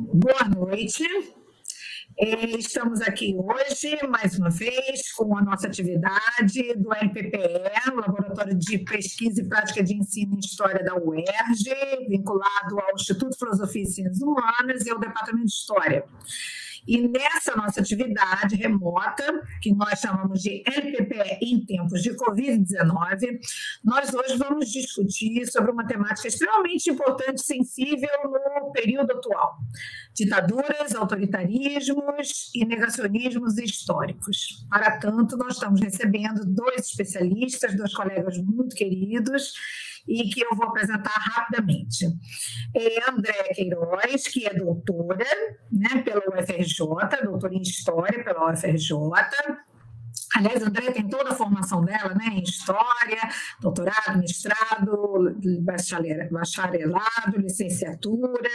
Boa noite. É, estamos aqui hoje, mais uma vez, com a nossa atividade do LPPE, Laboratório de Pesquisa e Prática de Ensino em História da UERJ, vinculado ao Instituto de Filosofia e Ciências Humanas e ao Departamento de História. E nessa nossa atividade remota, que nós chamamos de LPPE em tempos de Covid-19, nós hoje vamos discutir sobre uma temática extremamente importante e sensível no período atual: ditaduras, autoritarismos e negacionismos históricos. Para tanto, nós estamos recebendo dois especialistas, dois colegas muito queridos e que eu vou apresentar rapidamente. É André Queiroz, que é doutora né, pela UFRJ, doutora em História pela UFRJ, Aliás, a Andréia tem toda a formação dela, né, em História, doutorado, mestrado, bacharelado, licenciatura.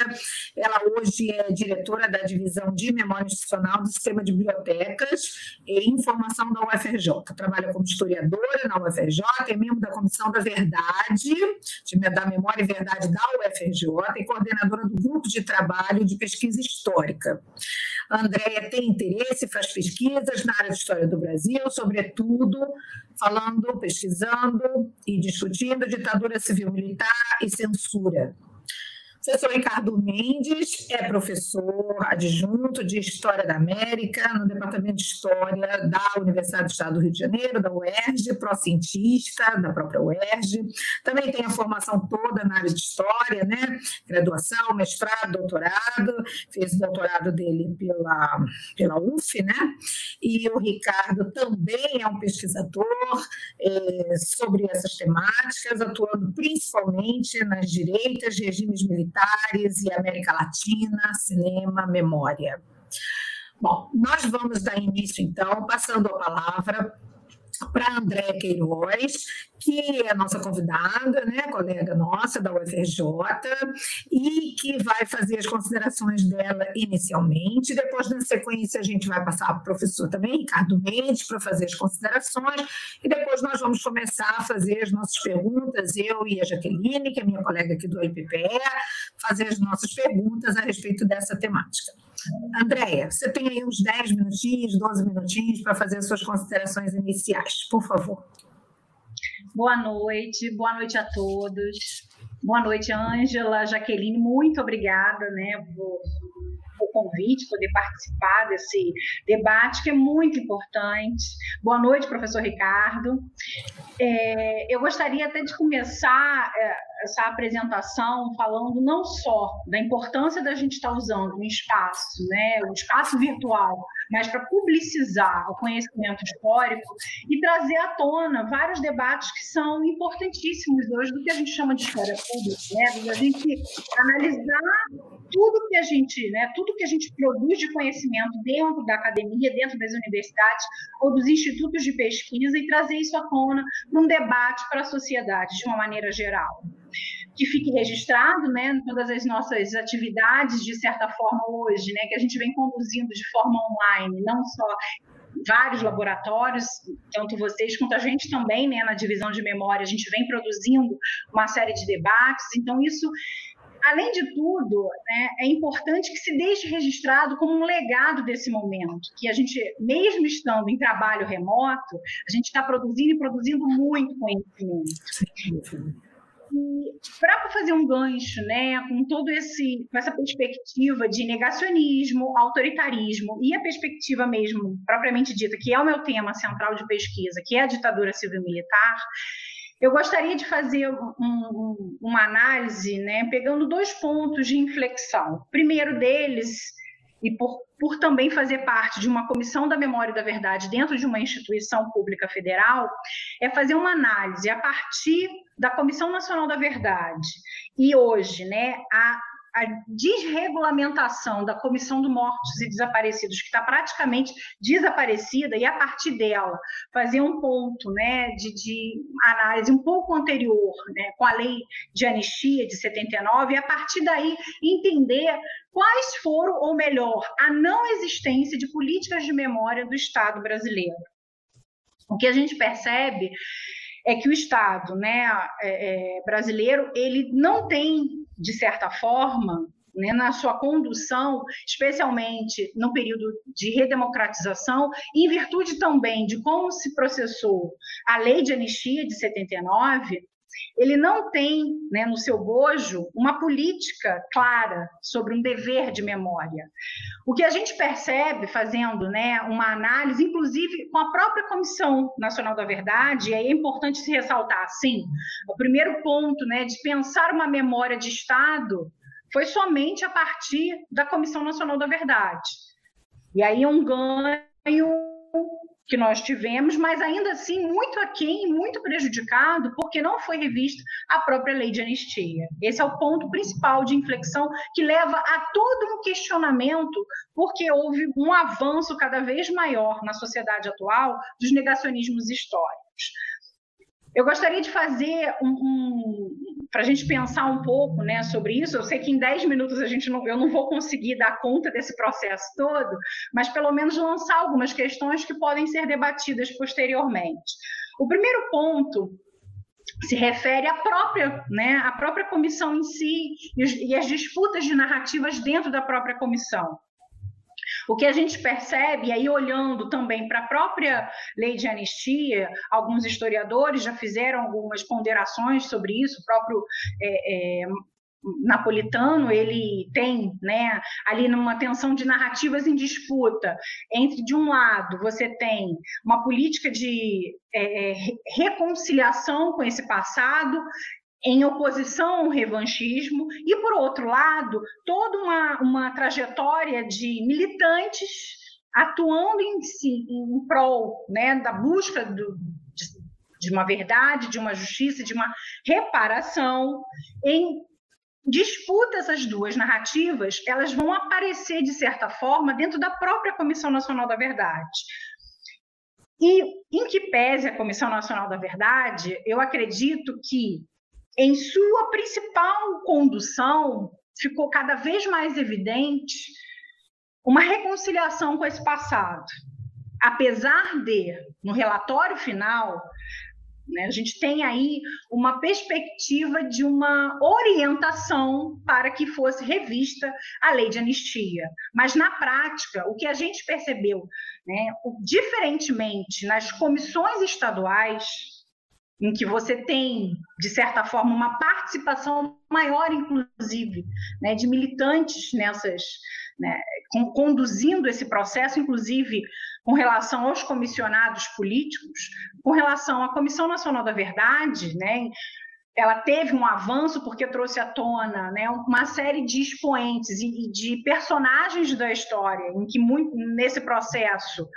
Ela hoje é diretora da Divisão de Memória Institucional do Sistema de Bibliotecas e Informação da UFRJ. Trabalha como historiadora na UFRJ, é membro da Comissão da Verdade, da Memória e Verdade da UFRJ e coordenadora do Grupo de Trabalho de Pesquisa Histórica. Andréia tem interesse, faz pesquisas na área de História do Brasil, sobretudo falando, pesquisando e discutindo ditadura civil-militar e censura. Professor Ricardo Mendes é professor adjunto de História da América no Departamento de História da Universidade do Estado do Rio de Janeiro, da UERJ, pró-cientista da própria UERJ. Também tem a formação toda na área de História, né? Graduação, mestrado, doutorado. Fez o doutorado dele pela, pela UF, né? E o Ricardo também é um pesquisador é, sobre essas temáticas, atuando principalmente nas direitas, regimes militares e América Latina, cinema, memória. Bom, nós vamos dar início, então, passando a palavra para André Queiroz, que é nossa convidada, né, colega nossa da UFRJ, e que vai fazer as considerações dela inicialmente. Depois, na sequência, a gente vai passar para o professor também, Ricardo Mendes, para fazer as considerações, e depois nós vamos começar a fazer as nossas perguntas, eu e a Jaqueline, que é minha colega aqui do LPPE, fazer as nossas perguntas a respeito dessa temática. Andréia, você tem aí uns 10 minutinhos, 12 minutinhos para fazer as suas considerações iniciais, por favor. Boa noite, boa noite a todos. Boa noite, Ângela, Jaqueline, muito obrigada né, por, o convite, poder participar desse debate que é muito importante. Boa noite, professor Ricardo. É, eu gostaria até de começar é, essa apresentação falando não só da importância da gente estar usando um espaço, né, um espaço virtual, mas para publicizar o conhecimento histórico e trazer à tona vários debates que são importantíssimos hoje do que a gente chama de história pública, né, a gente analisar tudo que a gente, né, tudo que a gente produz de conhecimento dentro da academia, dentro das universidades ou dos institutos de pesquisa e trazer isso à tona num debate para a sociedade de uma maneira geral. Que fique registrado, né, em todas as nossas atividades, de certa forma, hoje, né, que a gente vem conduzindo de forma online, não só vários laboratórios, tanto vocês quanto a gente também, né, na divisão de memória, a gente vem produzindo uma série de debates, então isso além de tudo, né, é importante que se deixe registrado como um legado desse momento, que a gente, mesmo estando em trabalho remoto, a gente está produzindo e produzindo muito conhecimento. E para fazer um gancho, né, com todo esse, com essa perspectiva de negacionismo, autoritarismo e a perspectiva mesmo propriamente dita, que é o meu tema central de pesquisa, que é a ditadura civil-militar, eu gostaria de fazer um, um, uma análise, né, pegando dois pontos de inflexão. O primeiro deles, e por, por também fazer parte de uma comissão da memória e da verdade dentro de uma instituição pública federal, é fazer uma análise a partir da Comissão Nacional da Verdade e hoje, né, a a desregulamentação da Comissão do Mortos e Desaparecidos, que está praticamente desaparecida, e a partir dela fazer um ponto né, de, de análise um pouco anterior, né, com a lei de anistia de 79, e a partir daí entender quais foram, ou melhor, a não existência de políticas de memória do Estado brasileiro. O que a gente percebe é que o Estado né, é, é, brasileiro ele não tem, de certa forma, né, na sua condução, especialmente no período de redemocratização, em virtude também de como se processou a lei de anistia de 79, ele não tem né, no seu bojo uma política clara sobre um dever de memória. O que a gente percebe fazendo né, uma análise, inclusive com a própria Comissão Nacional da Verdade, e aí é importante se ressaltar, sim, o primeiro ponto né, de pensar uma memória de Estado foi somente a partir da Comissão Nacional da Verdade. E aí um ganho que nós tivemos, mas ainda assim muito aquém muito prejudicado, porque não foi revista a própria lei de anistia. Esse é o ponto principal de inflexão que leva a todo um questionamento, porque houve um avanço cada vez maior na sociedade atual dos negacionismos históricos. Eu gostaria de fazer um, um para a gente pensar um pouco né, sobre isso. Eu sei que em 10 minutos a gente não, eu não vou conseguir dar conta desse processo todo, mas pelo menos lançar algumas questões que podem ser debatidas posteriormente. O primeiro ponto se refere à própria, né, à própria comissão em si e as disputas de narrativas dentro da própria comissão. O que a gente percebe, aí olhando também para a própria lei de anistia, alguns historiadores já fizeram algumas ponderações sobre isso, o próprio é, é, Napolitano, ele tem né, ali numa tensão de narrativas em disputa, entre, de um lado, você tem uma política de é, é reconciliação com esse passado, em oposição ao revanchismo, e, por outro lado, toda uma, uma trajetória de militantes atuando em, si, em prol né, da busca do, de, de uma verdade, de uma justiça, de uma reparação, em disputa essas duas narrativas, elas vão aparecer, de certa forma, dentro da própria Comissão Nacional da Verdade. E, em que pese a Comissão Nacional da Verdade, eu acredito que em sua principal condução, ficou cada vez mais evidente uma reconciliação com esse passado. Apesar de, no relatório final, né, a gente tem aí uma perspectiva de uma orientação para que fosse revista a lei de anistia. Mas, na prática, o que a gente percebeu, né, diferentemente nas comissões estaduais, em que você tem, de certa forma, uma participação maior, inclusive, né, de militantes nessas, né, conduzindo esse processo, inclusive com relação aos comissionados políticos, com relação à Comissão Nacional da Verdade, né, ela teve um avanço porque trouxe à tona né, uma série de expoentes e, de personagens da história, em que muito, nesse processo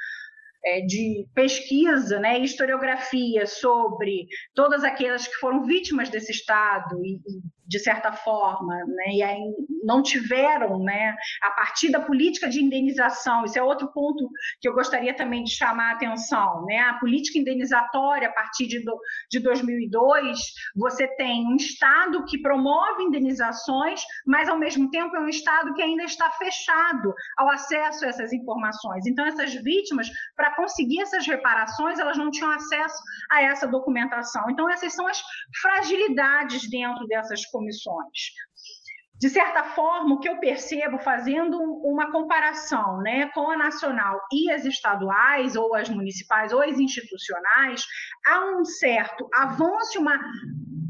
de pesquisa né, historiografia sobre todas aquelas que foram vítimas desse Estado e de certa forma, né, e aí não tiveram, né, a partir da política de indenização, isso é outro ponto que eu gostaria também de chamar a atenção, né, a política indenizatória a partir de, do, de 2002, você tem um Estado que promove indenizações, mas ao mesmo tempo é um Estado que ainda está fechado ao acesso a essas informações. Então, essas vítimas, para conseguir essas reparações, elas não tinham acesso a essa documentação. Então, essas são as fragilidades dentro dessas comissões. De certa forma, o que eu percebo fazendo uma comparação né, com a nacional e as estaduais, ou as municipais, ou as institucionais, há um certo avanço, uma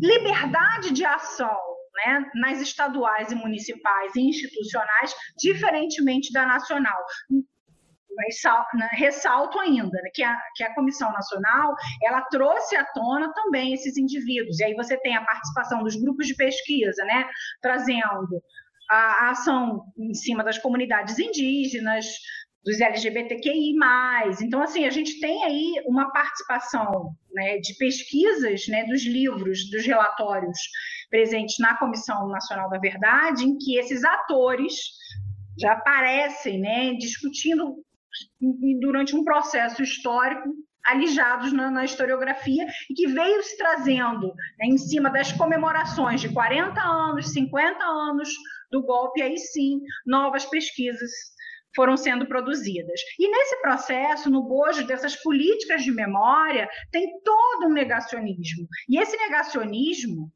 liberdade de ação né, nas estaduais e municipais e institucionais, diferentemente da nacional mas né, ressalto ainda né, que, a, que a Comissão Nacional ela trouxe à tona também esses indivíduos. E aí você tem a participação dos grupos de pesquisa, né, trazendo a, a ação em cima das comunidades indígenas, dos LGBTQI+. Então, assim, a gente tem aí uma participação né, de pesquisas né, dos livros, dos relatórios presentes na Comissão Nacional da Verdade, em que esses atores já aparecem né, discutindo durante um processo histórico alijados na, na, historiografia e que veio se trazendo né, em cima das comemorações de 40 anos, 50 anos do golpe, aí sim, novas pesquisas foram sendo produzidas. E nesse processo, no bojo dessas políticas de memória, tem todo um negacionismo. E esse negacionismo,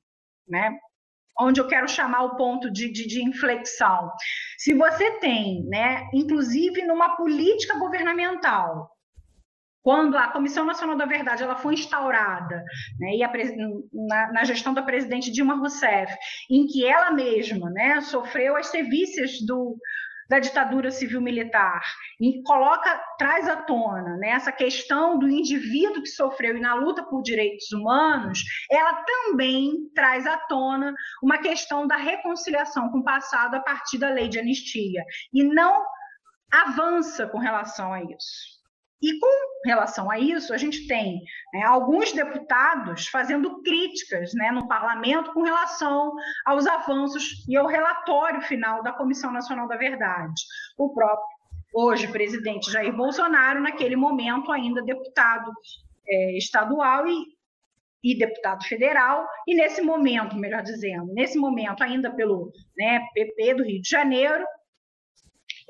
né, onde eu quero chamar o ponto de, de, de, inflexão. Se você tem, né, inclusive numa política governamental, quando a Comissão Nacional da Verdade ela foi instaurada, né, e a, na, na, gestão da presidente Dilma Rousseff, em que ela mesma né, sofreu as sevícias do, da ditadura civil-militar e coloca, traz à tona né, essa questão do indivíduo que sofreu e na luta por direitos humanos, ela também traz à tona uma questão da reconciliação com o passado a partir da lei de anistia e não avança com relação a isso. E com relação a isso, a gente tem né, alguns deputados fazendo críticas né, no parlamento com relação aos avanços e ao relatório final da Comissão Nacional da Verdade. O próprio, hoje, presidente Jair Bolsonaro, naquele momento ainda deputado é, estadual e, e deputado federal, e nesse momento, melhor dizendo, nesse momento ainda pelo né, PP do Rio de Janeiro,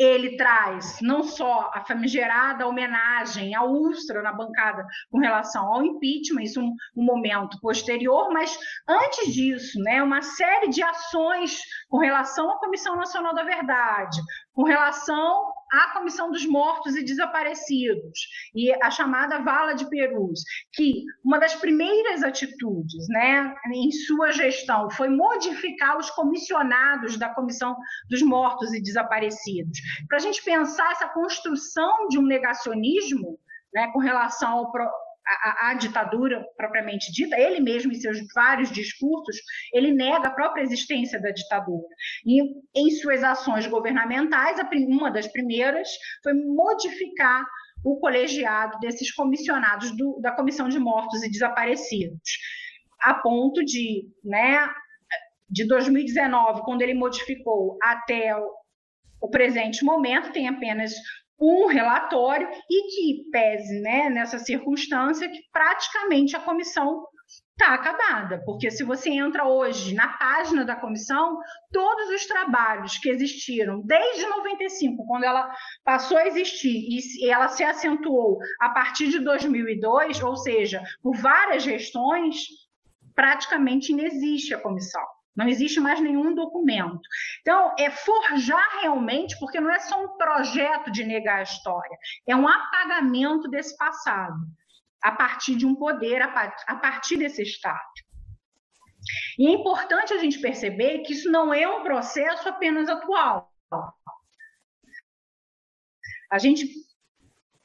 ele traz não só a famigerada homenagem ao Ustra na bancada com relação ao impeachment, isso um, um momento posterior, mas antes disso, né, uma série de ações com relação à Comissão Nacional da Verdade, com relação à Comissão dos Mortos e Desaparecidos e a chamada Vala de Perus, que uma das primeiras atitudes né, em sua gestão foi modificar os comissionados da Comissão dos Mortos e Desaparecidos. Para a gente pensar essa construção de um negacionismo né, com relação ao, a, a, ditadura propriamente dita, ele mesmo em seus vários discursos, ele nega a própria existência da ditadura. E em suas ações governamentais, uma das primeiras foi modificar o colegiado desses comissionados do, da Comissão de Mortos e Desaparecidos, a ponto de, né, de 2019, quando ele modificou até o, o presente momento, tem apenas um relatório e que pese né, nessa circunstância que praticamente a comissão está acabada, porque se você entra hoje na página da comissão, todos os trabalhos que existiram desde 95, quando ela passou a existir e ela se acentuou a partir de 2002, ou seja, por várias gestões, praticamente inexiste a comissão. Não existe mais nenhum documento. Então, é forjar realmente, porque não é só um projeto de negar a história, é um apagamento desse passado, a partir de um poder, a partir desse Estado. E é importante a gente perceber que isso não é um processo apenas atual. A gente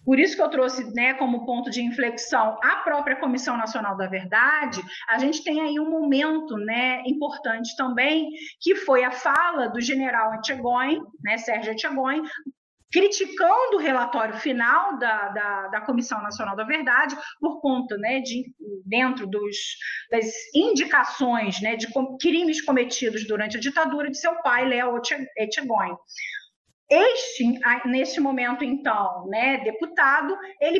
por isso que eu trouxe né, como ponto de inflexão a própria Comissão Nacional da Verdade, a gente tem aí um momento né, importante também, que foi a fala do general Etchegóin, né, Sérgio Etchegóin, criticando o relatório final da, da, da, Comissão Nacional da Verdade por conta, né, de dentro dos, das indicações, né, de crimes cometidos durante a ditadura de seu pai, Léo Etchegóin. Este, neste momento, então, né, deputado, ele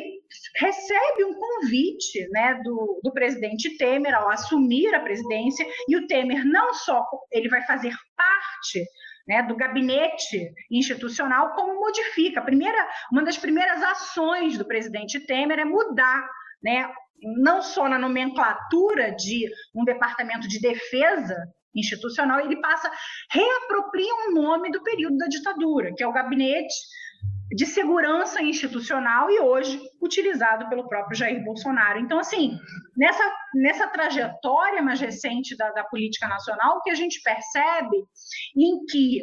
recebe um convite né, do, do presidente Temer ao assumir a presidência, e o Temer não só ele vai fazer parte né, do gabinete institucional, como modifica. Primeira, uma das primeiras ações do presidente Temer é mudar né, não só na nomenclatura de um departamento de defesa institucional, ele passa, reapropria um nome do período da ditadura, que é o Gabinete de Segurança Institucional e hoje utilizado pelo próprio Jair Bolsonaro. Então, assim, nessa, nessa trajetória mais recente da, da política nacional, o que a gente percebe em que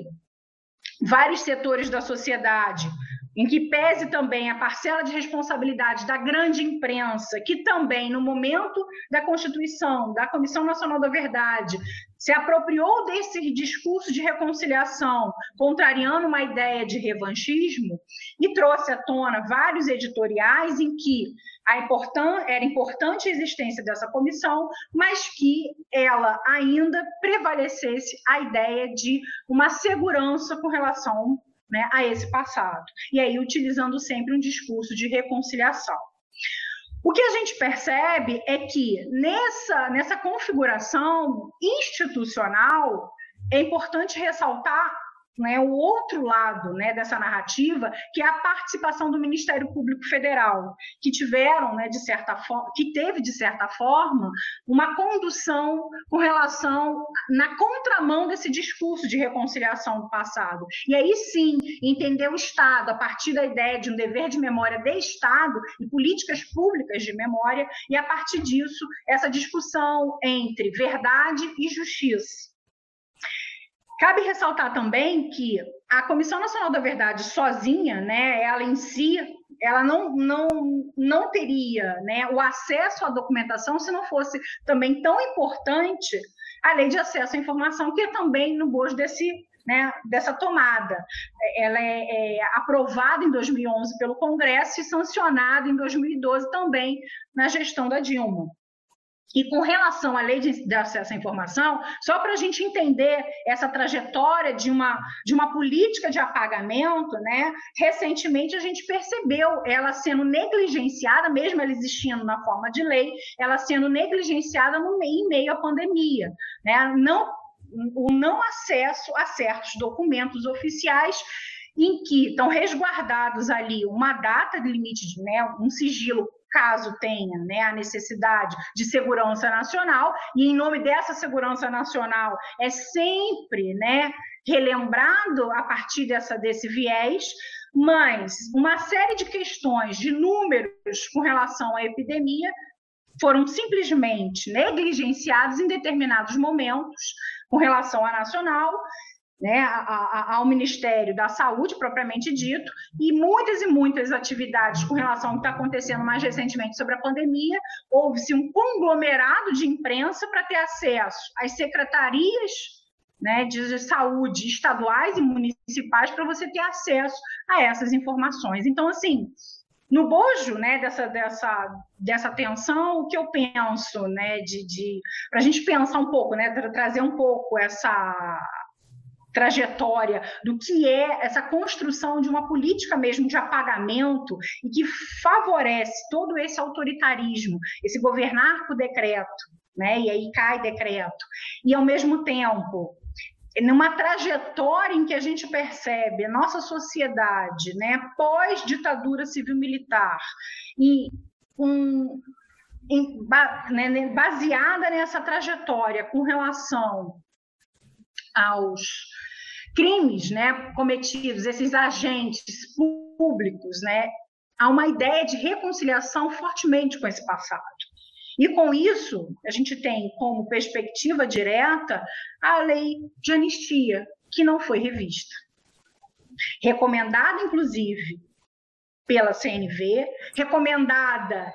vários setores da sociedade em que pese também a parcela de responsabilidade da grande imprensa, que também, no momento da Constituição, da Comissão Nacional da Verdade, se apropriou desse discurso de reconciliação, contrariando uma ideia de revanchismo, e trouxe à tona vários editoriais em que importan era importante a existência dessa comissão, mas que ela ainda prevalecesse a ideia de uma segurança com relação né, a esse passado. E aí, utilizando sempre um discurso de reconciliação. O que a gente percebe é que nessa, nessa configuração institucional, é importante ressaltar né, o outro lado né, dessa narrativa, que é a participação do Ministério Público Federal, que tiveram, né, de certa forma, que teve de certa forma uma condução com relação na contramão desse discurso de reconciliação do passado. E aí sim, entender o Estado a partir da ideia de um dever de memória de Estado e políticas públicas de memória, e a partir disso essa discussão entre verdade e justiça. Cabe ressaltar também que a Comissão Nacional da Verdade sozinha, né, ela em si, ela não, não, não teria né, o acesso à documentação se não fosse também tão importante a lei de acesso à informação, que é também no bojo desse, né, dessa tomada. Ela é, é, aprovada em 2011 pelo Congresso e sancionada em 2012 também na gestão da Dilma. E com relação à lei de, acesso à informação, só para a gente entender essa trajetória de uma, de uma política de apagamento, né? recentemente a gente percebeu ela sendo negligenciada, mesmo ela existindo na forma de lei, ela sendo negligenciada no meio, em meio à pandemia. Né? Não, o não acesso a certos documentos oficiais em que estão resguardados ali uma data de limite, de, né, um sigilo caso tenha né, a necessidade de segurança nacional, e em nome dessa segurança nacional é sempre né, relembrado a partir dessa, desse viés, mas uma série de questões, de números com relação à epidemia, foram simplesmente negligenciados em determinados momentos com relação à nacional né, ao Ministério da Saúde, propriamente dito, e muitas e muitas atividades com relação ao que está acontecendo mais recentemente sobre a pandemia. Houve-se um conglomerado de imprensa para ter acesso às secretarias né, de saúde estaduais e municipais para você ter acesso a essas informações. Então, assim, no bojo né, dessa, dessa, dessa tensão, o que eu penso, né, de, de para a gente pensar um pouco, né, trazer um pouco essa trajetória do que é essa construção de uma política mesmo de apagamento e que favorece todo esse autoritarismo, esse governar por decreto, né? E aí cai decreto. E ao mesmo tempo, numa trajetória em que a gente percebe a nossa sociedade, né, pós ditadura civil militar e um, em, né, baseada nessa trajetória com relação aos crimes né, cometidos, esses agentes públicos, né, há uma ideia de reconciliação fortemente com esse passado. E com isso, a gente tem como perspectiva direta a lei de anistia, que não foi revista. Recomendada, inclusive, pela CNV, recomendada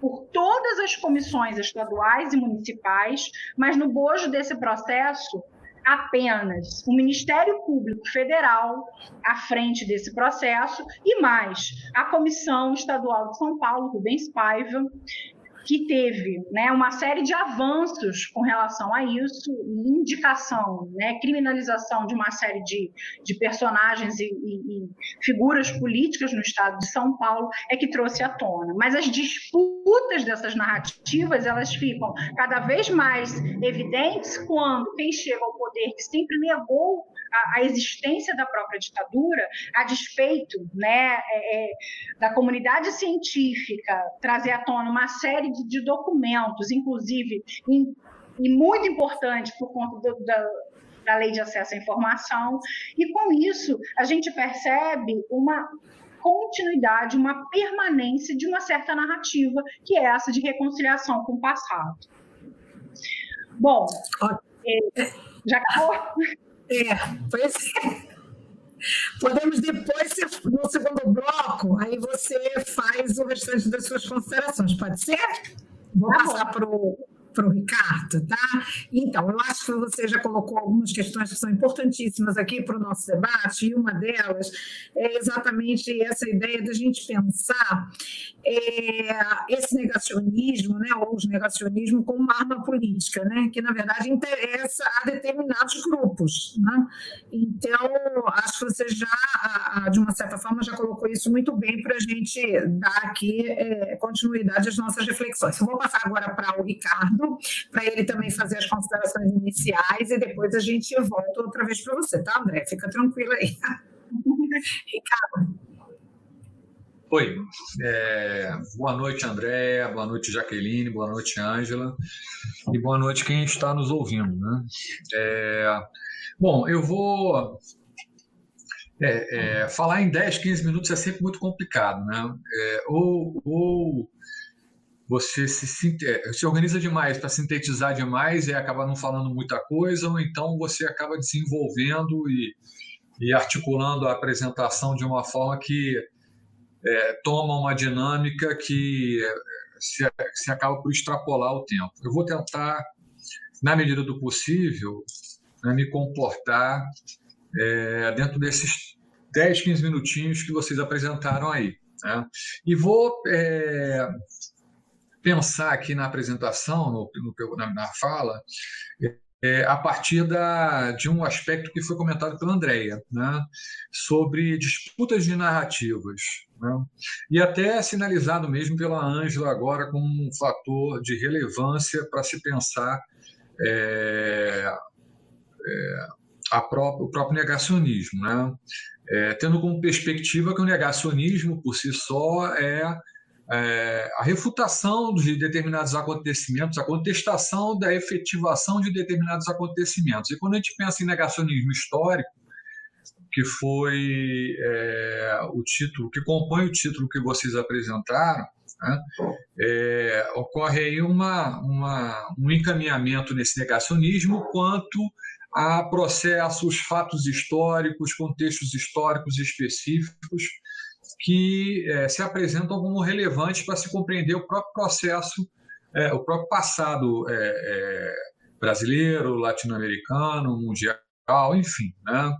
por todas as comissões estaduais e municipais, mas no bojo desse processo apenas o Ministério Público Federal à frente desse processo e mais a Comissão Estadual de São Paulo, Rubens Paiva, que teve né, uma série de avanços com relação a isso, indicação, né, criminalização de uma série de, de personagens e, e, e, figuras políticas no estado de São Paulo, é que trouxe à tona. Mas as disputas dessas narrativas, elas ficam cada vez mais evidentes quando quem chega ao poder, que sempre negou a, existência da própria ditadura, a despeito né, é, é, da comunidade científica trazer à tona uma série de, de documentos, inclusive e muito importante por conta do, da, da lei de acesso à informação, e com isso a gente percebe uma continuidade, uma permanência de uma certa narrativa, que é essa de reconciliação com o passado. Bom, é, já acabou? É, pois é. Podemos depois, no segundo bloco, aí você faz o restante das suas considerações, pode ser? Vou tá passar para o para o Ricardo, tá? Então, eu acho que você já colocou algumas questões que são importantíssimas aqui para o nosso debate, e uma delas é exatamente essa ideia da gente pensar é, esse negacionismo, né, ou os negacionismo como uma arma política, né, que na verdade interessa a determinados grupos. Né? Então, acho que você já, de uma certa forma, já colocou isso muito bem para a gente dar aqui é, continuidade às nossas reflexões. Eu vou passar agora para o Ricardo para ele também fazer as considerações iniciais e depois a gente volta outra vez para você, tá, André? Fica tranquilo aí. Ricardo. Oi, é, boa noite, André, boa noite, Jaqueline, boa noite, Ângela, e boa noite quem está nos ouvindo. Né? É, bom, eu vou. É, é falar em 10, 15 minutos é sempre muito complicado, né? É, ou, ou você se, é, se organiza demais para sintetizar demais e acaba não falando muita coisa, ou então você acaba desenvolvendo e, e articulando a apresentação de uma forma que é, toma uma dinâmica que é, se, se acaba por extrapolar o tempo. Eu vou tentar, na medida do possível, né, me comportar é, dentro desses 10, 15 minutinhos que vocês apresentaram aí. Né? E vou é, pensar aqui na apresentação, no, no, na, na, fala, é, a partir da, de um aspecto que foi comentado pela Andrea, né, sobre disputas de narrativas. Né, e até sinalizado mesmo pela Ângela agora como um fator de relevância para se pensar é, é, o próprio negacionismo. Né, é, tendo como perspectiva que o negacionismo, por si só, é é, a refutação de determinados acontecimentos, a contestação da efetivação de determinados acontecimentos. E quando a gente pensa em negacionismo histórico, que foi é, o título, que compõe o título que vocês apresentaram, né, é, ocorre aí uma, uma, um encaminhamento nesse negacionismo quanto a processos, fatos históricos, contextos históricos específicos que é, se apresentam como relevantes para se compreender o próprio processo, é, o próprio passado é, é brasileiro, latino-americano, mundial, enfim, né?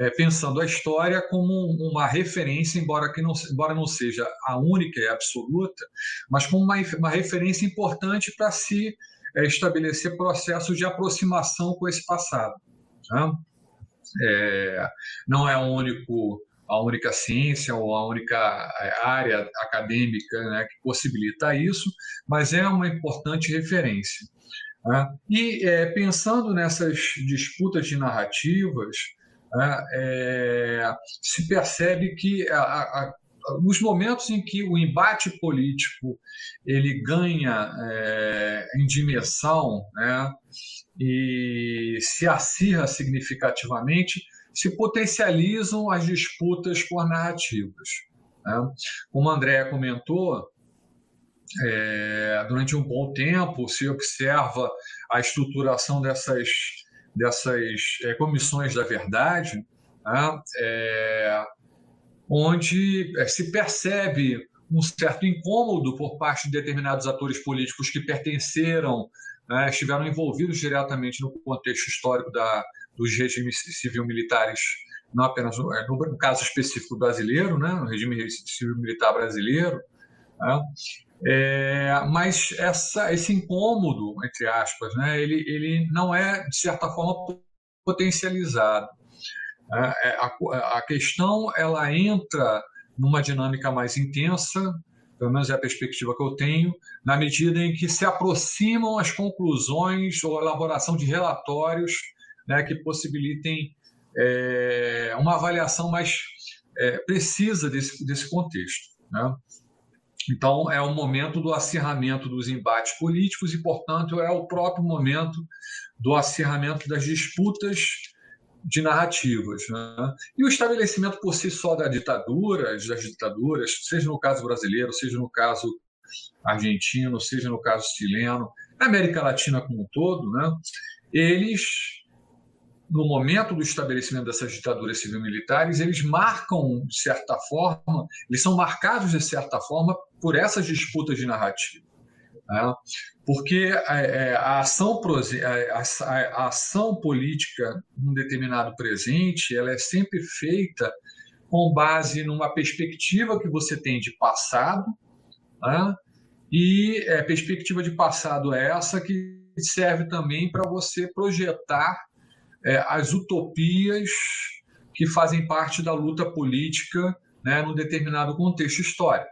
É, pensando a história como uma referência, embora, que não, embora não seja a única e absoluta, mas como uma, uma referência importante para se é, estabelecer processos de aproximação com esse passado. Né? não é o único a única ciência ou a única é, área acadêmica né, que possibilita isso, mas é uma importante referência. Né? E é, pensando nessas disputas de narrativas, é, se percebe que a, a, nos momentos em que o embate político ele ganha é, em dimensão né, e se acirra significativamente, se potencializam as disputas por narrativas. Né? Como a Andréa comentou, é, durante um bom tempo se observa a estruturação dessas, dessas é, comissões da verdade, né? é, onde é, se percebe um certo incômodo por parte de determinados atores políticos que pertenceram, né, estiveram envolvidos diretamente no contexto histórico da, dos regimes civil-militares, não apenas no, é, no, caso específico brasileiro, né, no regime civil-militar brasileiro, né, é, mas essa, esse incômodo, entre aspas, né, ele, ele não é, de certa forma, potencializado. Né. É, a, a questão ela entra numa dinâmica mais intensa, pelo menos é a perspectiva que eu tenho, na medida em que se aproximam as conclusões ou a elaboração de relatórios né, que possibilitem é, uma avaliação mais é, precisa desse, desse contexto. Né? Então, é o momento do acirramento dos embates políticos e, portanto, é o próprio momento do acirramento das disputas de narrativas. Né? E o estabelecimento por si só da ditadura, das ditaduras, seja no caso brasileiro, seja no caso argentino, seja no caso chileno, na América Latina como um todo, né? eles no momento do estabelecimento dessas ditaduras civil-militares, eles marcam, de certa forma, eles são marcados, de certa forma, por essas disputas de narrativa. Né? Porque a, é, é, a ação, a, a, ação política num determinado presente ela é sempre feita com base numa perspectiva que você tem de passado, né? e é, perspectiva de passado é essa que serve também para você projetar é, as utopias que fazem parte da luta política né, num determinado contexto histórico.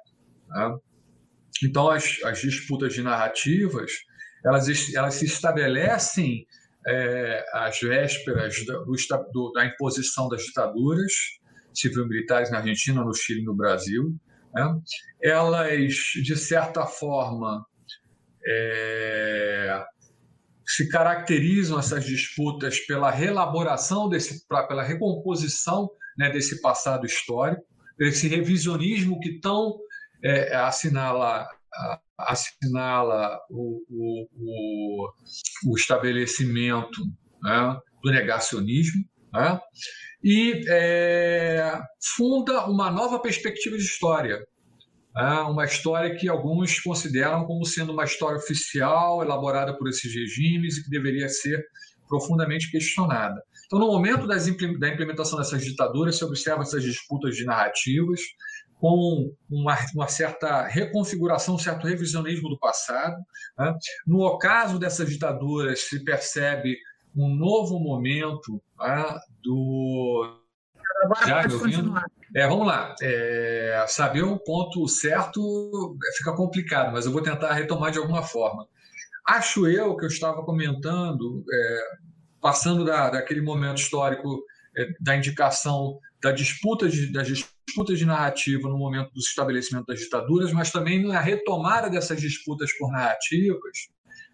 Né? Então, as, as, disputas de narrativas elas, elas se estabelecem é, às vésperas do, do, da imposição das ditaduras civil-militares na Argentina, no Chile e no Brasil. Né? Elas, de certa forma, é, se caracterizam essas disputas pela relaboração desse, pela recomposição né, desse passado histórico, esse revisionismo que tão é, assinala assinala o, o, o, o estabelecimento né, do negacionismo né, e é, funda uma nova perspectiva de história. Né, uma história que alguns consideram como sendo uma história oficial, elaborada por esses regimes e que deveria ser profundamente questionada. Então, no momento das, da implementação dessas ditaduras, se observa essas disputas de narrativas, com uma, uma, certa reconfiguração, um certo revisionismo do passado. Né? No ocaso dessas ditaduras, se percebe um novo momento né, do. Agora Já pode continuar. É, vamos lá. É, saber um ponto certo fica complicado, mas eu vou tentar retomar de alguma forma. Acho eu que eu estava comentando, é, passando da, daquele momento histórico é, da indicação da disputa de, das disputas de narrativa no momento do estabelecimento das ditaduras, mas também na retomada dessas disputas por narrativas,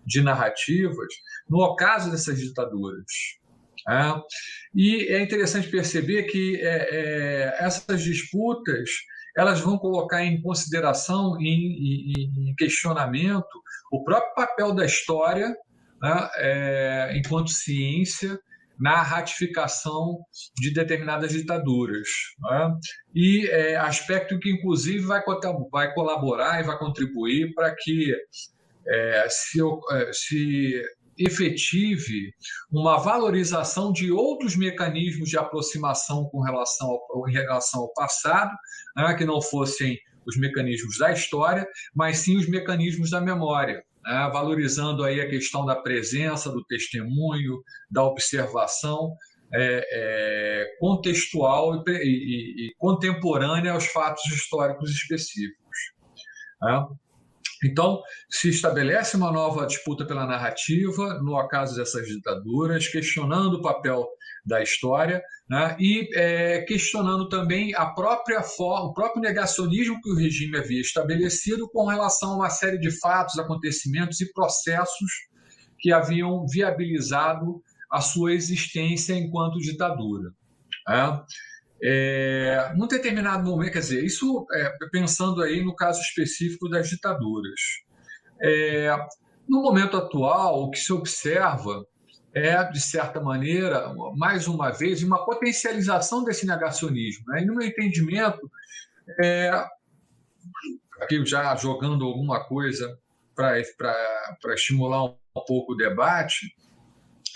de narrativas, no ocaso dessas ditaduras. E é interessante perceber que é, é, essas disputas elas vão colocar em consideração, em, em, em questionamento, o próprio papel da história né, é, enquanto ciência na ratificação de determinadas ditaduras. Né? E é, aspecto que, inclusive, vai, vai colaborar e vai contribuir para que é, se, é, se efetive uma valorização de outros mecanismos de aproximação com relação ao, em relação ao passado, né? que não fossem os mecanismos da história, mas sim os mecanismos da memória né, valorizando aí a questão da presença, do testemunho, da observação é, é, contextual e, e, e, contemporânea aos fatos históricos específicos. Né? Então, se estabelece uma nova disputa pela narrativa, no acaso dessas ditaduras, questionando o papel da história né? e é, questionando também a própria forma, o próprio negacionismo que o regime havia estabelecido com relação a uma série de fatos, acontecimentos e processos que haviam viabilizado a sua existência enquanto ditadura. Né? É, num determinado momento, quer dizer, isso é, pensando aí no caso específico das ditaduras. É, no momento atual, o que se observa é, de certa maneira, mais uma vez, uma potencialização desse negacionismo. Né? E, no meu entendimento, é, aqui já jogando alguma coisa para estimular um pouco o debate,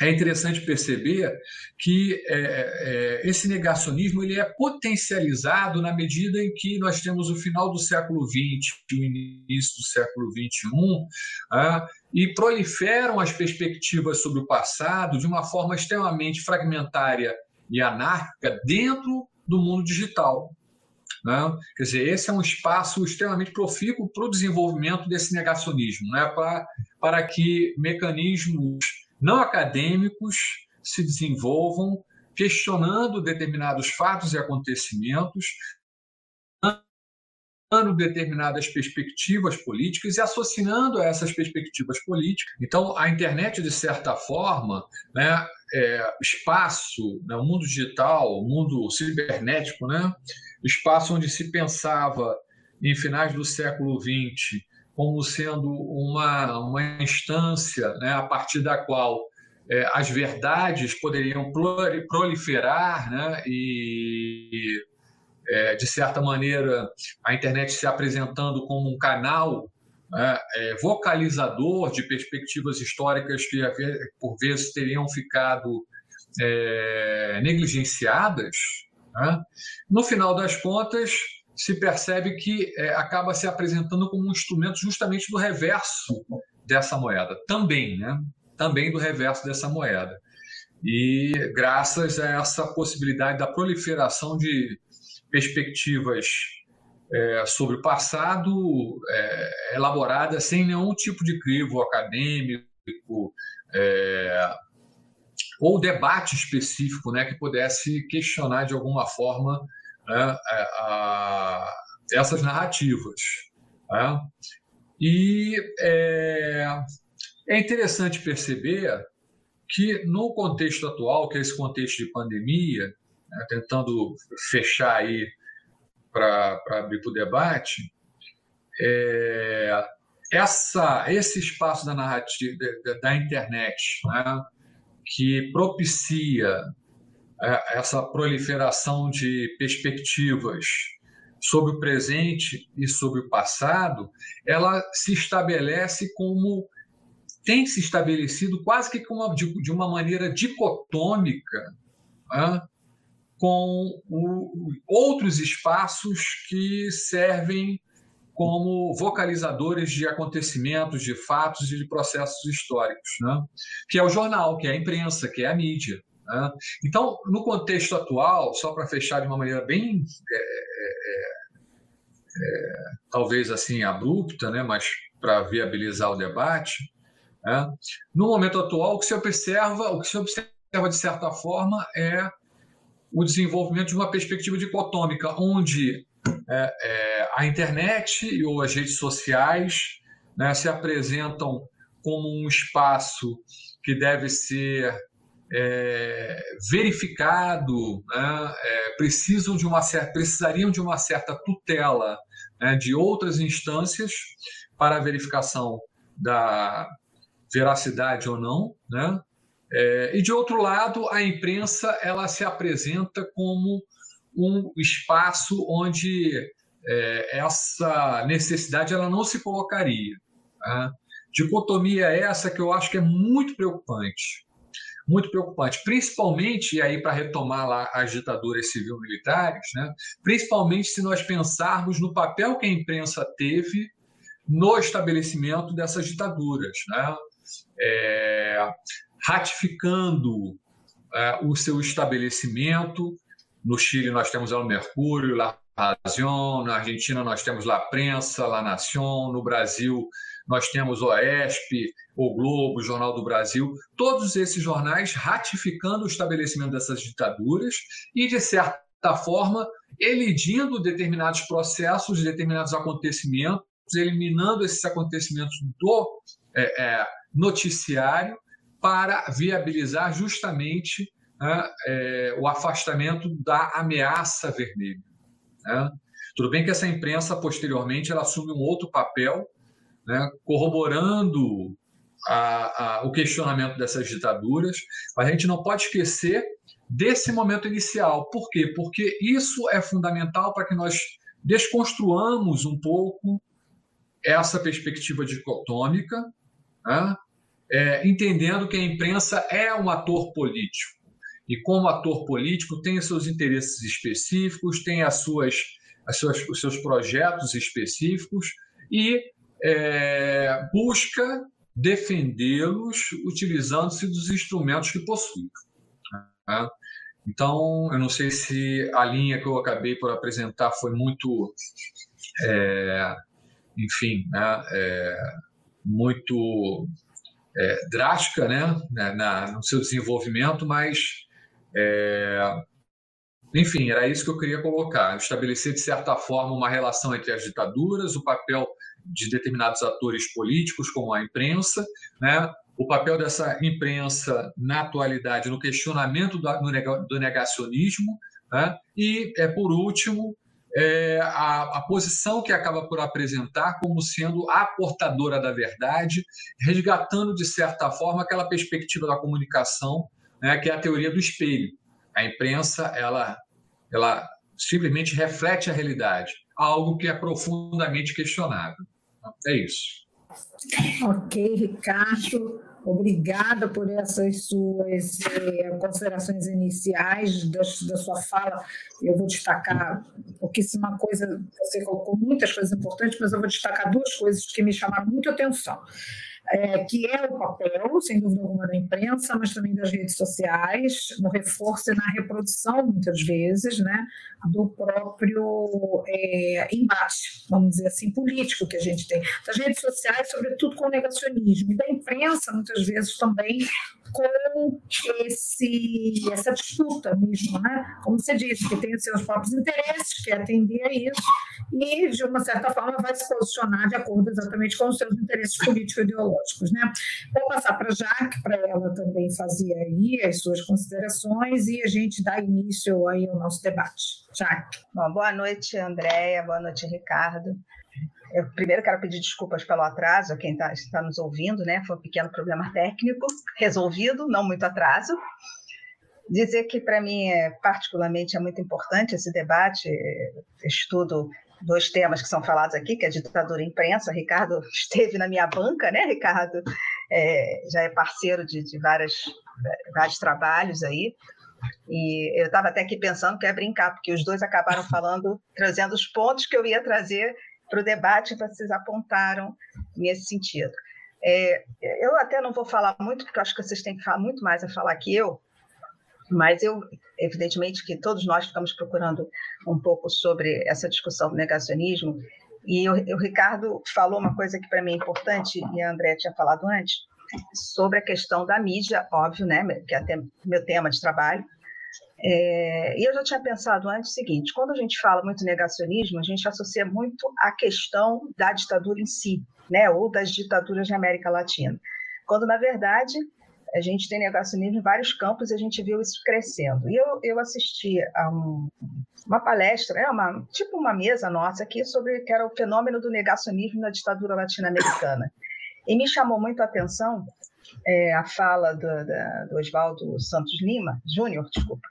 é interessante perceber que é, é, esse negacionismo ele é potencializado na medida em que nós temos o final do século XX e o início do século XXI, ah, e proliferam as perspectivas sobre o passado de uma forma extremamente fragmentária e anárquica dentro do mundo digital. Né? Quer dizer, esse é um espaço extremamente profícuo para o desenvolvimento desse negacionismo, né? para, para que mecanismos não acadêmicos se desenvolvam questionando determinados fatos e acontecimentos, dando determinadas perspectivas políticas e associando essas perspectivas políticas. Então, a internet, de certa forma, né, é, espaço, né, o mundo digital, o mundo cibernético, né, espaço onde se pensava em finais do século XX como sendo uma, uma instância né, a partir da qual é, as verdades poderiam proliferar né, e, é, de certa maneira, a internet se apresentando como um canal né, é, vocalizador de perspectivas históricas que, por vezes, teriam ficado é, negligenciadas. Né? No final das contas, se percebe que é, acaba se apresentando como um instrumento justamente do reverso dessa moeda, também, né? Também do reverso dessa moeda. E graças a essa possibilidade da proliferação de perspectivas é, sobre o passado é, elaborada sem nenhum tipo de crivo acadêmico é, ou debate específico né, que pudesse questionar de alguma forma né, a, a, essas narrativas. Né? E é, é interessante perceber que no contexto atual, que é esse contexto de pandemia, né, tentando fechar aí para abrir para o debate, é, essa, esse espaço da narrativa da, da internet, né, que propicia é, essa proliferação de perspectivas sobre o presente e sobre o passado, ela se estabelece como tem se estabelecido quase que de, uma maneira dicotômica né, com o, outros espaços que servem como vocalizadores de acontecimentos, de fatos e de processos históricos, né? que é o jornal, que é a imprensa, que é a mídia. Né? Então, no contexto atual, só para fechar de uma maneira bem, é, é, é, talvez assim, abrupta, né? mas para viabilizar o debate, né? no momento atual, o que se observa, o que se observa de certa forma é o desenvolvimento de uma perspectiva dicotômica, onde é, é, a internet ou as redes sociais né, se apresentam como um espaço que deve ser é, verificado, né, é, precisam de uma certa, precisariam de uma certa tutela né, de outras instâncias para a verificação da veracidade ou não, né? É, e de outro lado, a imprensa ela se apresenta como um espaço onde é, essa necessidade ela não se colocaria. Tá? Dicotomia essa que eu acho que é muito preocupante. Muito preocupante, principalmente, e aí para retomar lá as ditaduras civil-militares, né? principalmente se nós pensarmos no papel que a imprensa teve no estabelecimento dessas ditaduras, né? É, ratificando é, o seu estabelecimento, no Chile nós temos o Mercúrio, La Razón, na Argentina nós temos La Prensa, La Nación, no Brasil nós temos o OESP, o Globo, o Jornal do Brasil, todos esses jornais ratificando o estabelecimento dessas ditaduras e, de certa forma, elidindo determinados processos, determinados acontecimentos, eliminando esses acontecimentos do é, é, noticiário para viabilizar justamente é, o afastamento da ameaça vermelha. Né? Tudo bem que essa imprensa, posteriormente, ela assume um outro papel, né, corroborando a, a, o questionamento dessas ditaduras, a gente não pode esquecer desse momento inicial. Por quê? Porque isso é fundamental para que nós desconstruamos um pouco essa perspectiva dicotômica, né? é, entendendo que a imprensa é um ator político e como ator político tem os seus interesses específicos, tem as suas, as suas, os seus projetos específicos e é, busca defendê-los utilizando-se dos instrumentos que possui. Né? Então, eu não sei se a linha que eu acabei por apresentar foi muito, é, enfim, né, é, muito é, drástica né, na, no seu desenvolvimento, mas é, enfim, era isso que eu queria colocar: estabelecer, de certa forma, uma relação entre as ditaduras, o papel de determinados atores políticos, como a imprensa, né? o papel dessa imprensa na atualidade no questionamento do negacionismo, né? e, é, por último, é, a, a, posição que acaba por apresentar como sendo a portadora da verdade, resgatando, de certa forma, aquela perspectiva da comunicação né, que é a teoria do espelho. A imprensa, ela, ela simplesmente reflete a realidade, algo que é profundamente questionável. É isso. Ok, Ricardo. Obrigada por essas suas eh, considerações iniciais da, da, sua fala. Eu vou destacar pouquíssima coisa, você colocou muitas coisas importantes, mas eu vou destacar duas coisas que me chamaram muito atenção. É, que é o papel, sem dúvida alguma, da imprensa, mas também das redes sociais, no reforço e na reprodução, muitas vezes, né, do próprio é, embate, vamos dizer assim, político que a gente tem. Das redes sociais, sobretudo com o negacionismo, e da imprensa, muitas vezes também com esse, essa disputa mesmo, né? Como você disse, que tem os seus próprios interesses, quer atender a isso, e, de uma certa forma, vai se posicionar de acordo exatamente com os seus interesses político-ideológicos, né? Vou passar para a Jaque, para ela também fazer aí as suas considerações e a gente dá início aí ao nosso debate. Jaque. Bom, boa noite, Andréia, boa noite, Ricardo. Eu primeiro quero pedir desculpas pelo atraso a quem tá, está nos ouvindo, né? Foi um pequeno problema técnico resolvido, não muito atraso. Dizer que para mim é particularmente é muito importante esse debate, estudo dois temas que são falados aqui, que é ditadura e imprensa. Ricardo esteve na minha banca, né, Ricardo? É, já é parceiro de, de várias, vários trabalhos aí. E eu estava até aqui pensando que é brincar, porque os dois acabaram falando, trazendo os pontos que eu ia trazer para o debate, vocês apontaram nesse sentido. É, eu até não vou falar muito, porque acho que vocês têm que falar muito mais a falar que eu, mas eu, evidentemente, que todos nós ficamos procurando um pouco sobre essa discussão do negacionismo, e o, o Ricardo falou uma coisa que para mim é importante, e a André tinha falado antes, sobre a questão da mídia, óbvio, né, que é até meu tema de trabalho, é, e eu já tinha pensado antes o seguinte: quando a gente fala muito negacionismo, a gente associa muito a questão da ditadura em si, né, ou das ditaduras de América Latina. Quando, na verdade, a gente tem negacionismo em vários campos e a gente viu isso crescendo. E eu, eu assisti a um, uma palestra, é uma, tipo uma mesa nossa aqui, sobre que era o fenômeno do negacionismo na ditadura latino-americana. E me chamou muito a atenção é, a fala do, do Oswaldo Santos Lima, Júnior, desculpa,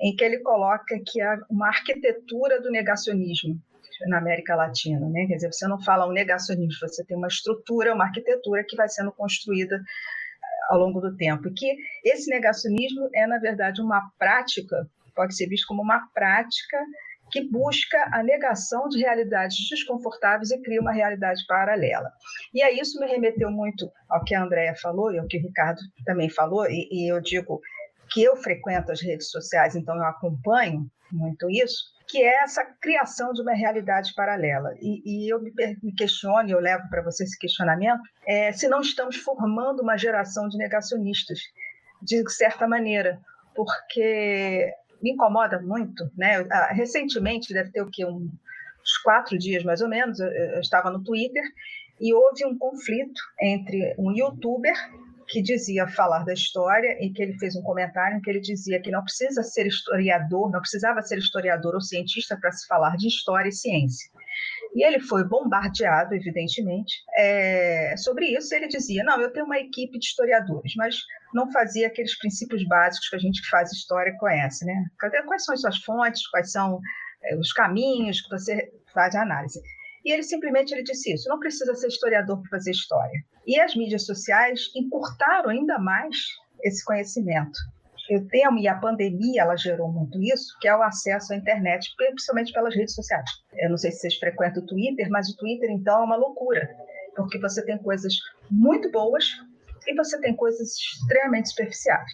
em que ele coloca que há uma arquitetura do negacionismo na América Latina, né? Quer dizer, você não fala um negacionismo, você tem uma estrutura, uma arquitetura que vai sendo construída ao longo do tempo. E que esse negacionismo é, na verdade, uma prática, pode ser visto como uma prática que busca a negação de realidades desconfortáveis e cria uma realidade paralela. E aí isso me remeteu muito ao que a Andrea falou e ao que o Ricardo também falou, e, e eu digo que eu frequento as redes sociais, então eu acompanho muito isso, que é essa criação de uma realidade paralela. E, e eu me, me, questiono, eu levo para você esse questionamento, é, se não estamos formando uma geração de negacionistas, de certa maneira, porque me incomoda muito, né? Ah, recentemente, deve ter o que um, uns quatro dias mais ou menos, eu, eu estava no Twitter e houve um conflito entre um youtuber que dizia falar da história e que ele fez um comentário em que ele dizia que não precisa ser historiador, não precisava ser historiador ou cientista para se falar de história e ciência. E ele foi bombardeado, evidentemente, é, sobre isso. Ele dizia: não, eu tenho uma equipe de historiadores, mas não fazia aqueles princípios básicos que a gente que faz história conhece, né? Quais são as suas fontes, quais são é, os caminhos que você faz a análise. E ele simplesmente ele disse isso: não precisa ser historiador para fazer história. E as mídias sociais encurtaram ainda mais esse conhecimento. Eu temo, e a pandemia ela gerou muito isso, que é o acesso à internet, principalmente pelas redes sociais. Eu não sei se vocês frequentam o Twitter, mas o Twitter, então, é uma loucura, porque você tem coisas muito boas e você tem coisas extremamente superficiais.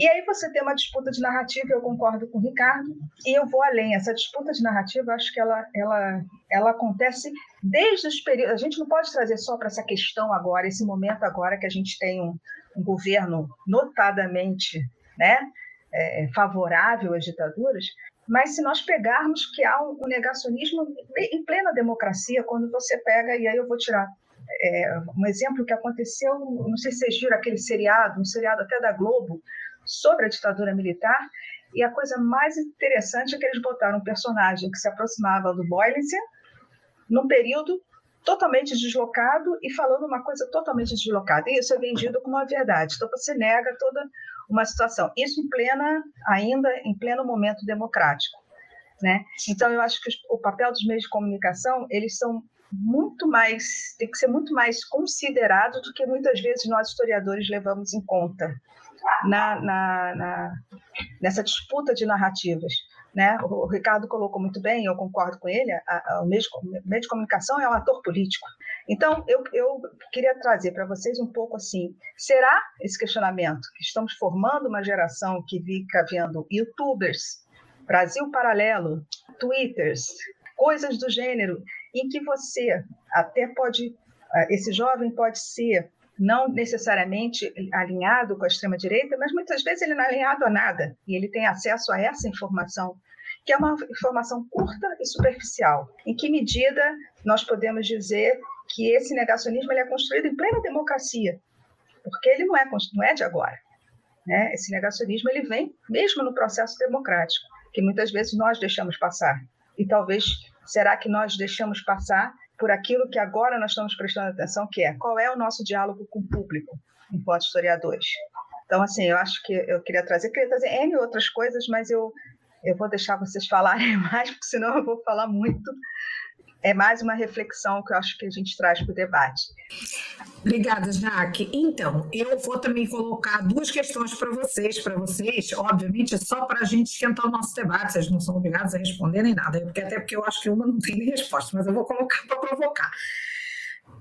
E aí você tem uma disputa de narrativa, eu concordo com o Ricardo, e eu vou além. Essa disputa de narrativa, acho que ela, ela, ela acontece desde os períodos. A gente não pode trazer só para essa questão agora, esse momento agora que a gente tem um, um governo notadamente né, é, favorável às ditaduras, mas se nós pegarmos que há um, negacionismo em plena democracia, quando você pega, e aí eu vou tirar é, um exemplo que aconteceu, não sei se vocês viram aquele seriado, um seriado até da Globo, sobre a ditadura militar, e a coisa mais interessante é que eles botaram um personagem que se aproximava do Boylinger, num período totalmente deslocado e falando uma coisa totalmente deslocada. E isso é vendido como uma verdade. Então você nega toda uma situação. Isso em plena, ainda em pleno momento democrático. Né? Então eu acho que o papel dos meios de comunicação, eles são muito mais, tem que ser muito mais considerado do que muitas vezes nós historiadores levamos em conta na, na, na, nessa disputa de narrativas. né? O Ricardo colocou muito bem, eu concordo com ele, a, a, o, meio de, meio de comunicação é um ator político. Então, eu, eu queria trazer para vocês um pouco assim: será esse questionamento que estamos formando uma geração que fica vendo youtubers, Brasil Paralelo, Twitters, coisas do gênero, em que você até pode, esse jovem pode ser não necessariamente alinhado com a extrema-direita, mas muitas vezes ele não é alinhado a nada, e ele tem acesso a essa informação, que é uma informação curta e superficial. Em que medida nós podemos dizer que esse negacionismo ele é construído em plena democracia? Porque ele não é, não é de agora. Né? Esse negacionismo ele vem mesmo no processo democrático, que muitas vezes nós deixamos passar. E talvez, será que nós deixamos passar por aquilo que agora nós estamos prestando atenção, que é qual é o nosso diálogo com o público, enquanto historiadores. Então, assim, eu acho que eu queria trazer, queria trazer N outras coisas, mas eu, eu vou deixar vocês falarem mais, porque senão eu vou falar muito é mais uma reflexão que eu acho que a gente traz para o debate. Obrigada, Jaque. Então, eu vou também colocar duas questões para vocês, para vocês, obviamente, só para a gente esquentar o nosso debate, vocês não são obrigados a responder nem nada, porque até porque eu acho que uma não tem nem resposta, mas eu vou colocar para provocar.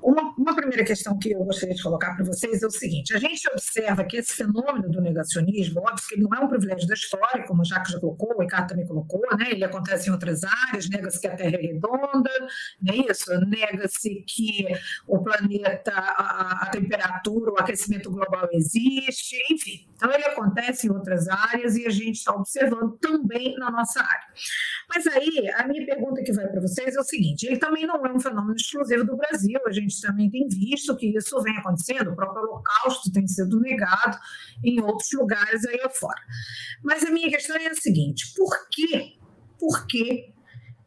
Uma, uma, primeira questão que eu gostaria de colocar para vocês é o seguinte: a gente observa que esse fenômeno do negacionismo, óbvio que ele não é um privilégio da história, como o Jacques já colocou, o Ricardo também colocou, né? ele acontece em outras áreas, nega-se que a Terra é redonda, não é isso? Nega-se que o planeta, a, a temperatura, o aquecimento global existe, enfim. Então, ele acontece em outras áreas e a gente está observando também na nossa área. Mas aí, a minha pergunta que vai para vocês é o seguinte: ele também não é um fenômeno exclusivo do Brasil, a gente gente também tem visto que isso vem acontecendo, o próprio Holocausto tem sido negado em outros lugares aí afora. Mas a minha questão é a seguinte: por quê? Por quê?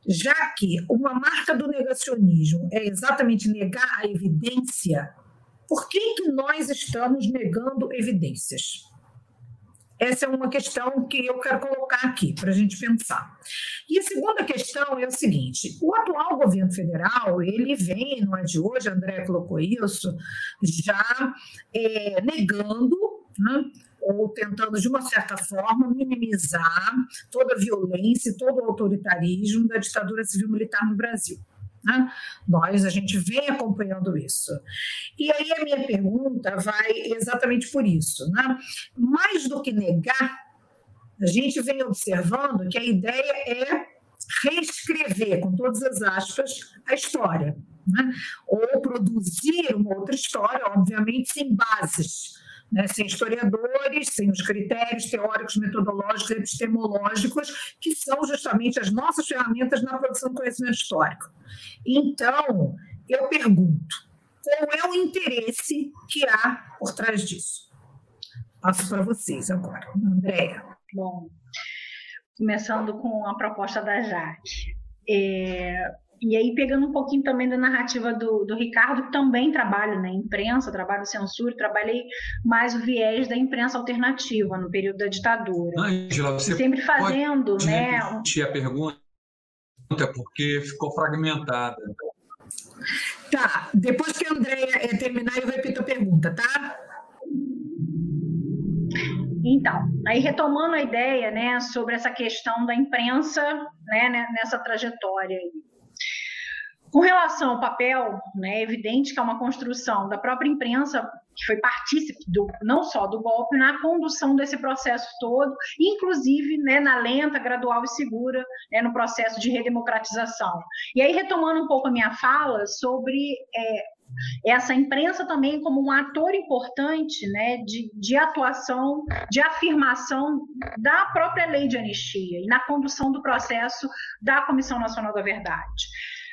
Já que uma marca do negacionismo é exatamente negar a evidência, por que, que nós estamos negando evidências? Essa é uma questão que eu quero colocar aqui para a gente pensar. E a segunda questão é o seguinte: o atual governo federal ele vem, não é de hoje, André colocou isso, já é, negando né, ou tentando, de uma certa forma, minimizar toda a violência, todo o autoritarismo da ditadura civil-militar no Brasil. Né? Nós, a gente vem acompanhando isso. E aí a minha pergunta vai exatamente por isso. Né? Mais do que negar, a gente vem observando que a ideia é reescrever, com todas as aspas, a história. Né? Ou produzir uma outra história, obviamente, sem bases né, sem historiadores, sem os critérios teóricos, metodológicos epistemológicos, que são justamente as nossas ferramentas na produção do conhecimento histórico. Então, eu pergunto, qual é o interesse que há por trás disso? Passo para vocês agora, Andréia. Bom, começando com a proposta da Jaque. É, e aí, pegando um pouquinho também da narrativa do, do Ricardo, que também trabalho na imprensa, trabalho censura, trabalhei mais o viés da imprensa alternativa no período da ditadura. Ângela, você sempre fazendo, pode né? repetir a pergunta porque ficou fragmentada. Tá, depois que a Andréia terminar, eu repito a pergunta, tá? Então, aí retomando a ideia, né, sobre essa questão da imprensa, né, nessa trajetória aí. Com relação ao papel, né, é evidente que é uma construção da própria imprensa, que foi partícipe do, não só do golpe, na condução desse processo todo, inclusive né, na lenta, gradual e segura, né, no processo de redemocratização. E aí, retomando um pouco a minha fala sobre é, essa imprensa também como um ator importante né, de, de atuação, de afirmação da própria lei de anistia e na condução do processo da Comissão Nacional da Verdade.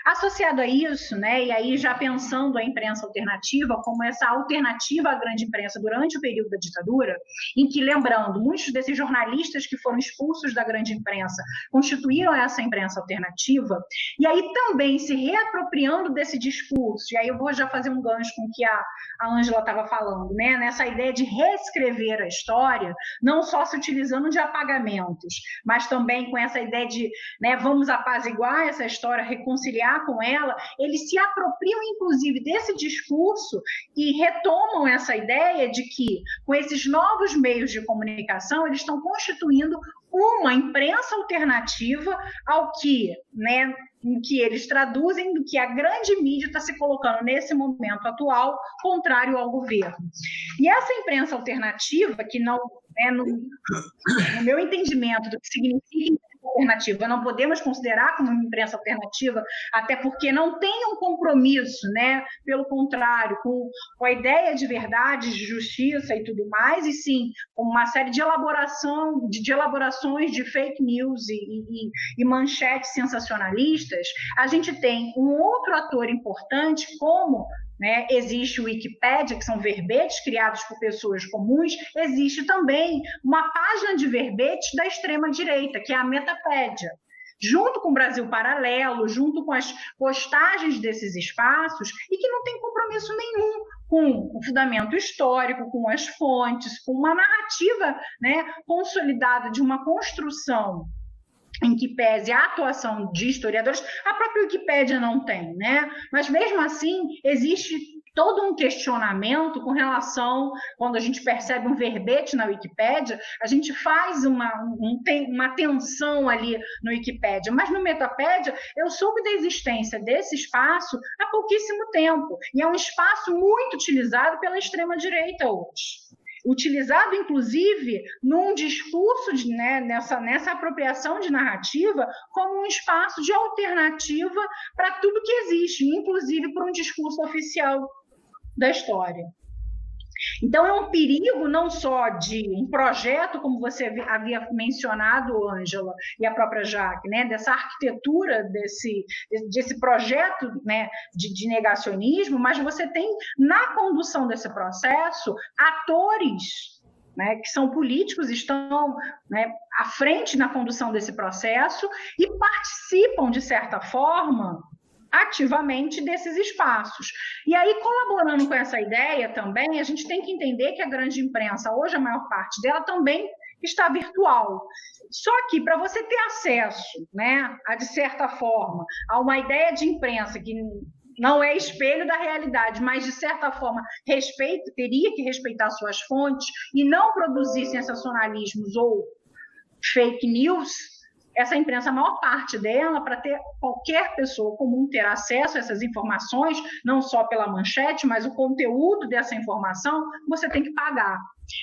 Associado a isso, né, e aí já pensando a imprensa alternativa como essa alternativa à grande imprensa durante o período da ditadura, em que, lembrando, muitos desses jornalistas que foram expulsos da grande imprensa constituíram essa imprensa alternativa, e aí também se reapropriando desse discurso, e aí eu vou já fazer um gancho com o que a Ângela estava falando, né, nessa ideia de reescrever a história, não só se utilizando de apagamentos, mas também com essa ideia de né, vamos apaziguar essa história, reconciliar com ela, eles se apropriam, inclusive, desse discurso e retomam essa ideia de que, com esses novos meios de comunicação, eles estão constituindo uma imprensa alternativa ao que, né, em que eles traduzem do que a grande mídia está se colocando nesse momento atual, contrário ao governo. E essa imprensa alternativa, que não é no, no meu entendimento do que significa alternativa. Não podemos considerar como uma imprensa alternativa, até porque não tem um compromisso, né? Pelo contrário, com, com a ideia de verdade, de justiça e tudo mais, e sim com uma série de elaboração, de, de elaborações de fake news e, e, e manchetes sensacionalistas. A gente tem um outro ator importante como né? Existe o Wikipédia, que são verbetes criados por pessoas comuns, existe também uma página de verbetes da extrema-direita, que é a Metapédia. Junto com o Brasil Paralelo, junto com as postagens desses espaços, e que não tem compromisso nenhum com o fundamento histórico, com as fontes, com uma narrativa né, consolidada de uma construção em que pese a atuação de historiadores, a própria Wikipédia não tem, né? Mas mesmo assim existe todo um questionamento com relação quando a gente percebe um verbete na Wikipédia, a gente faz uma, um, uma tensão ali no Wikipédia, mas no Metapédia eu soube da existência desse espaço há pouquíssimo tempo e é um espaço muito utilizado pela extrema direita hoje utilizado inclusive num discurso de, né, nessa, nessa apropriação de narrativa como um espaço de alternativa para tudo que existe, inclusive para um discurso oficial da história. Então, é um perigo não só de um projeto, como você havia mencionado, Ângela, e a própria Jaque, né, dessa arquitetura, desse, desse projeto né, de, de negacionismo, mas você tem na condução desse processo atores né, que são políticos, estão né, à frente na condução desse processo e participam, de certa forma, ativamente desses espaços. E aí, colaborando com essa ideia também, a gente tem que entender que a grande imprensa, hoje a maior parte dela também está virtual. Só que para você ter acesso, né, a de certa forma, a uma ideia de imprensa que não é espelho da realidade, mas de certa forma respeito, teria que respeitar suas fontes e não produzir sensacionalismos ou fake news, essa imprensa, a maior parte dela, para ter qualquer pessoa comum ter acesso a essas informações, não só pela manchete, mas o conteúdo dessa informação, você tem que pagar.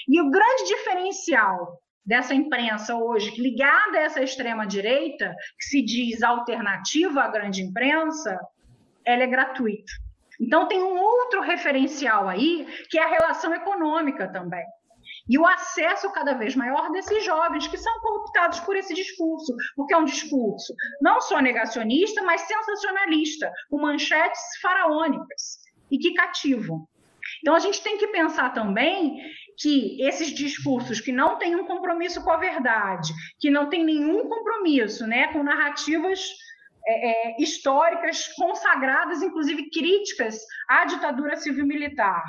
E o grande diferencial dessa imprensa hoje, ligada a essa extrema-direita, que se diz alternativa à grande imprensa, ela é gratuita. Então, tem um outro referencial aí, que é a relação econômica também e o acesso cada vez maior desses jovens que são cooptados por esse discurso, porque é um discurso não só negacionista, mas sensacionalista, com manchetes faraônicas e que cativam. Então a gente tem que pensar também que esses discursos que não têm um compromisso com a verdade, que não têm nenhum compromisso né, com narrativas é, é, históricas consagradas, inclusive críticas à ditadura civil-militar,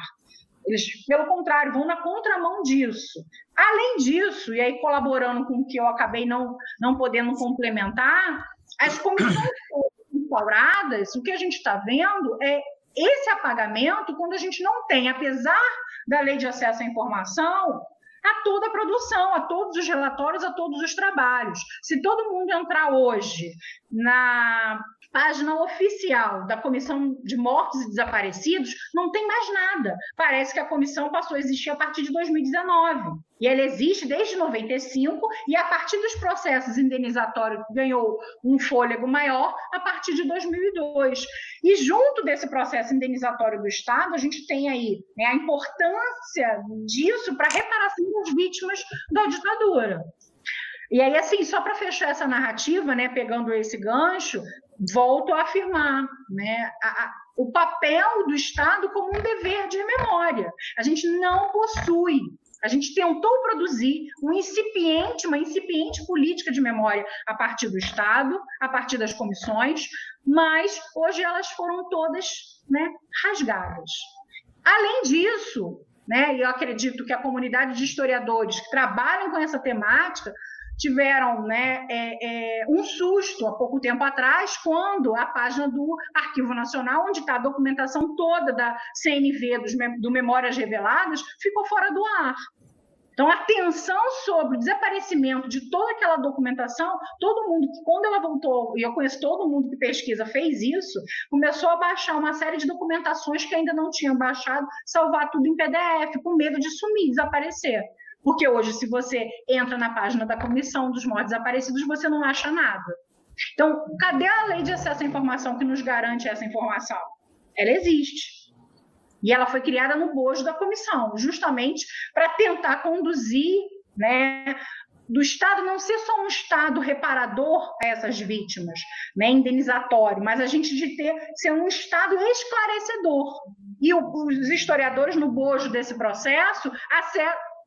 eles, pelo contrário, vão na contramão disso. Além disso, e aí colaborando com o que eu acabei não, não podendo complementar, as comissões instauradas, o que a gente está vendo é esse apagamento quando a gente não tem, apesar da lei de acesso à informação, a toda a produção, a todos os relatórios, a todos os trabalhos. Se todo mundo entrar hoje na página oficial da Comissão de Mortos e Desaparecidos, não tem mais nada. Parece que a comissão passou a existir a partir de 2019. E ela existe desde 95 e a partir dos processos indenizatórios ganhou um fôlego maior a partir de 2002. E junto desse processo indenizatório do Estado, a gente tem aí né, a importância disso para a reparação das vítimas da ditadura. E aí, assim, só para fechar essa narrativa, né, pegando esse gancho, volto a afirmar, né, a, a, o papel do Estado como um dever de memória. A gente não possui a gente tentou produzir um incipiente, uma incipiente política de memória a partir do Estado, a partir das comissões, mas hoje elas foram todas né, rasgadas. Além disso, né, eu acredito que a comunidade de historiadores que trabalham com essa temática tiveram né, é, é, um susto há pouco tempo atrás, quando a página do Arquivo Nacional, onde está a documentação toda da CNV, dos, do Memórias Reveladas, ficou fora do ar. Então, a tensão sobre o desaparecimento de toda aquela documentação, todo mundo, quando ela voltou, e eu conheço todo mundo que pesquisa, fez isso, começou a baixar uma série de documentações que ainda não tinham baixado, salvar tudo em PDF, com medo de sumir, desaparecer. Porque hoje, se você entra na página da Comissão dos Mortos Desaparecidos, você não acha nada. Então, cadê a lei de acesso à informação que nos garante essa informação? Ela existe. E ela foi criada no bojo da comissão, justamente para tentar conduzir, né, do Estado não ser só um Estado reparador a essas vítimas, né, indenizatório, mas a gente de ter ser um Estado esclarecedor. E os historiadores, no bojo desse processo,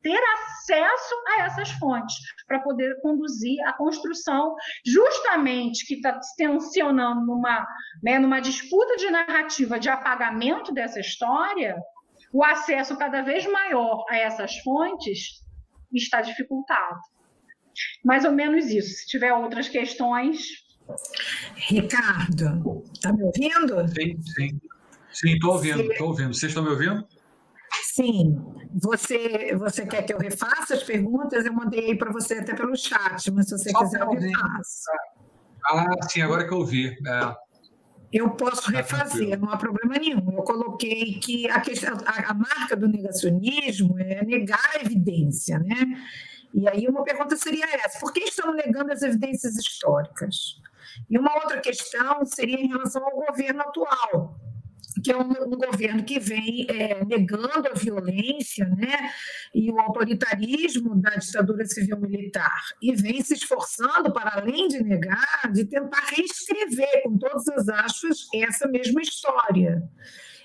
ter acesso a essas fontes para poder conduzir a construção, justamente que está se tensionando numa, né, numa disputa de narrativa de apagamento dessa história, o acesso cada vez maior a essas fontes está dificultado. Mais ou menos isso. Se tiver outras questões. Ricardo, está me ouvindo? Sim, sim. Sim, estou ouvindo, estou ouvindo. Vocês estão me ouvindo? Sim, você, você quer que eu refaça as perguntas? Eu mandei para você até pelo chat, mas se você Só quiser, eu refaço. Ah, sim, agora que eu vi. É. Eu posso tá refazer, não há problema nenhum. Eu coloquei que a, questão, a, a marca do negacionismo é negar a evidência, né? E aí uma pergunta seria essa: por que estão negando as evidências históricas? E uma outra questão seria em relação ao governo atual que é um, um, governo que vem é, negando a violência né, e o autoritarismo da ditadura civil-militar e vem se esforçando, para além de negar, de tentar reescrever, com todas as aspas, essa mesma história.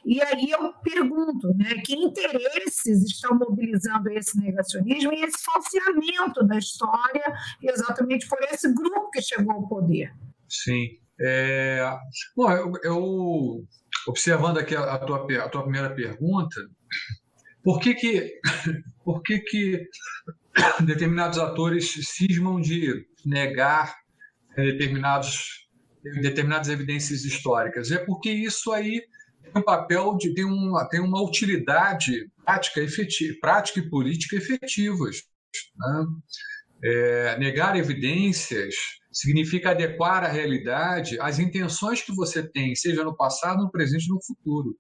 E aí eu pergunto, né, que interesses estão mobilizando esse negacionismo e esse falseamento da história exatamente por esse grupo que chegou ao poder? Sim. É, bom, eu, eu observando aqui a, tua, a tua primeira pergunta, por que que, por que que determinados atores cismam de negar eh, determinados, determinadas evidências históricas? É porque isso aí tem um papel de tem uma, tem uma utilidade prática, efetiva, prática e política efetivas. Né? É, negar evidências significa adequar a realidade às intenções que você tem, seja no passado, no presente no futuro.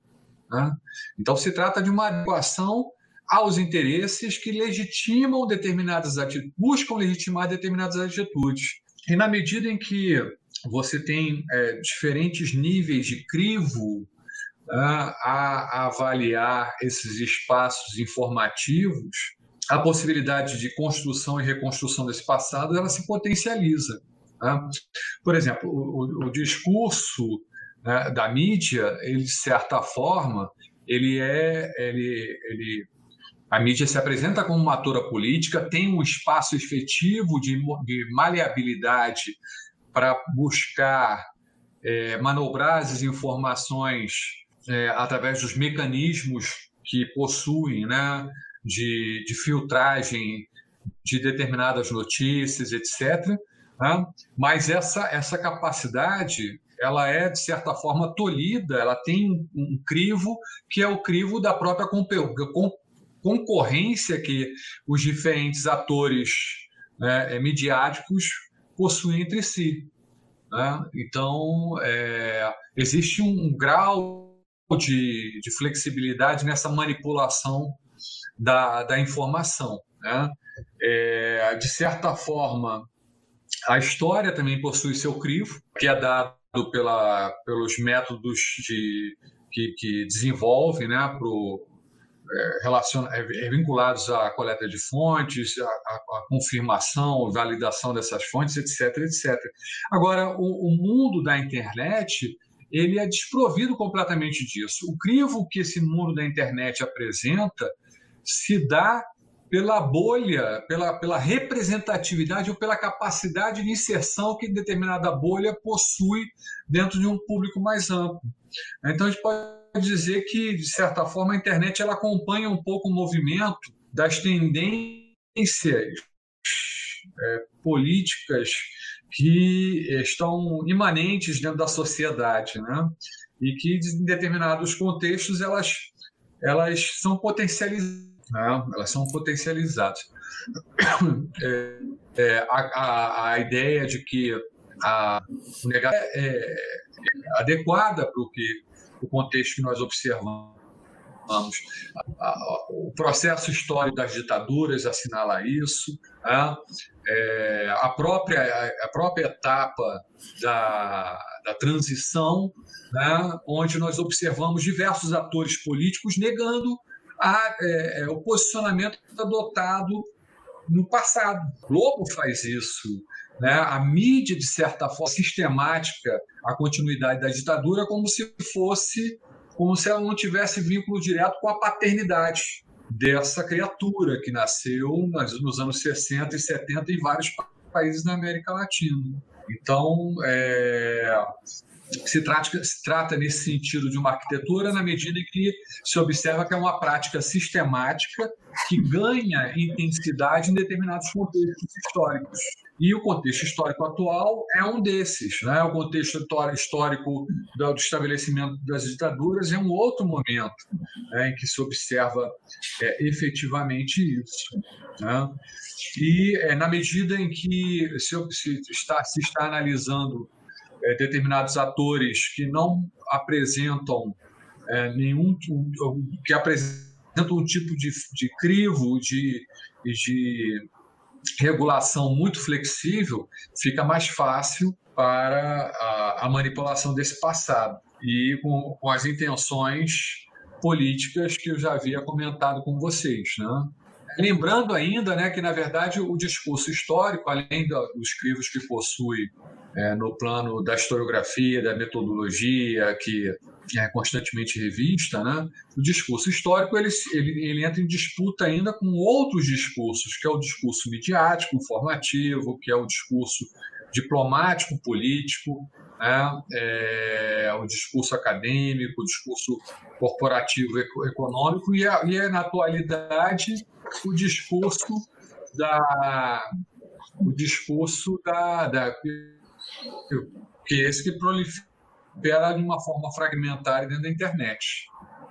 Né? Então, se trata de uma adequação aos interesses que legitimam determinadas atitudes, buscam legitimar determinadas atitudes. E na medida em que você tem é, diferentes níveis de crivo né, a avaliar esses espaços informativos, a possibilidade de construção e reconstrução desse passado ela se potencializa. Né? Por exemplo, o, o discurso né, da mídia, ele de certa forma, ele é, ele, ele, a mídia se apresenta como uma atora política, tem um espaço efetivo de, de maleabilidade para buscar é, manobrar as informações é, através dos mecanismos que possuem, né, de, de filtragem de determinadas notícias, etc. Né? Mas essa, essa capacidade ela é, de certa forma, tolhida, ela tem um, crivo que é o crivo da própria concorrência que os diferentes atores né, é, midiáticos possuem entre si. Né? Então, é, existe um, um grau de, de, flexibilidade nessa manipulação da, da informação. Né? É, de certa forma, a história também possui seu crivo, que é dado pela, pelos métodos de, que, que desenvolve né, pro, é, relaciona, é, é, vinculados à coleta de fontes, à, confirmação, validação dessas fontes, etc, etc. Agora, o, o, mundo da internet ele é desprovido completamente disso. O crivo que esse mundo da internet apresenta se dá pela bolha, pela, pela representatividade ou pela capacidade de inserção que determinada bolha possui dentro de um público mais amplo. Então, a gente pode dizer que, de certa forma, a internet ela acompanha um pouco o movimento das tendências é, políticas que estão imanentes dentro da sociedade, né? e que, em determinados contextos, elas, elas são potencializadas né? elas são potencializadas. é, é, a, a, a, ideia de que a, o negócio é, é adequada para o que o contexto que nós observamos. O processo histórico das ditaduras assinala isso, né? é, a, própria, a própria etapa da, da transição, né? onde nós observamos diversos atores políticos negando a, é, é o posicionamento adotado no passado. O Globo faz isso, né? a mídia, de certa forma, sistemática a continuidade da ditadura como se fosse, como se ela não tivesse vínculo direto com a paternidade dessa criatura que nasceu nos anos 60 e 70 em vários países da América Latina. Então, é, se trata, se trata nesse sentido de uma arquitetura na medida em que se observa que é uma prática sistemática que ganha intensidade em determinados contextos históricos. E o contexto histórico atual é um desses. Né? O contexto histórico do estabelecimento das ditaduras é um outro momento né, em que se observa é, efetivamente isso. Né? E é, na medida em que se, se, está, se está analisando é, determinados atores que não apresentam é, nenhum que apresentam um tipo de, de crivo de, de regulação muito flexível, fica mais fácil para a, a manipulação desse passado e com, com, as intenções políticas que eu já havia comentado com vocês, né? Lembrando ainda né, que, na verdade, o discurso histórico, além dos crivos que possui é, no plano da historiografia, da metodologia, que é constantemente revista, né? o discurso histórico ele, ele, ele, entra em disputa ainda com outros discursos, que é o discurso midiático, informativo, que é o discurso diplomático, político, né? é, o discurso acadêmico, o discurso corporativo econômico, e, a, e é, na atualidade, o discurso da o discurso da, da que esse que prolifera de uma forma fragmentária dentro da internet.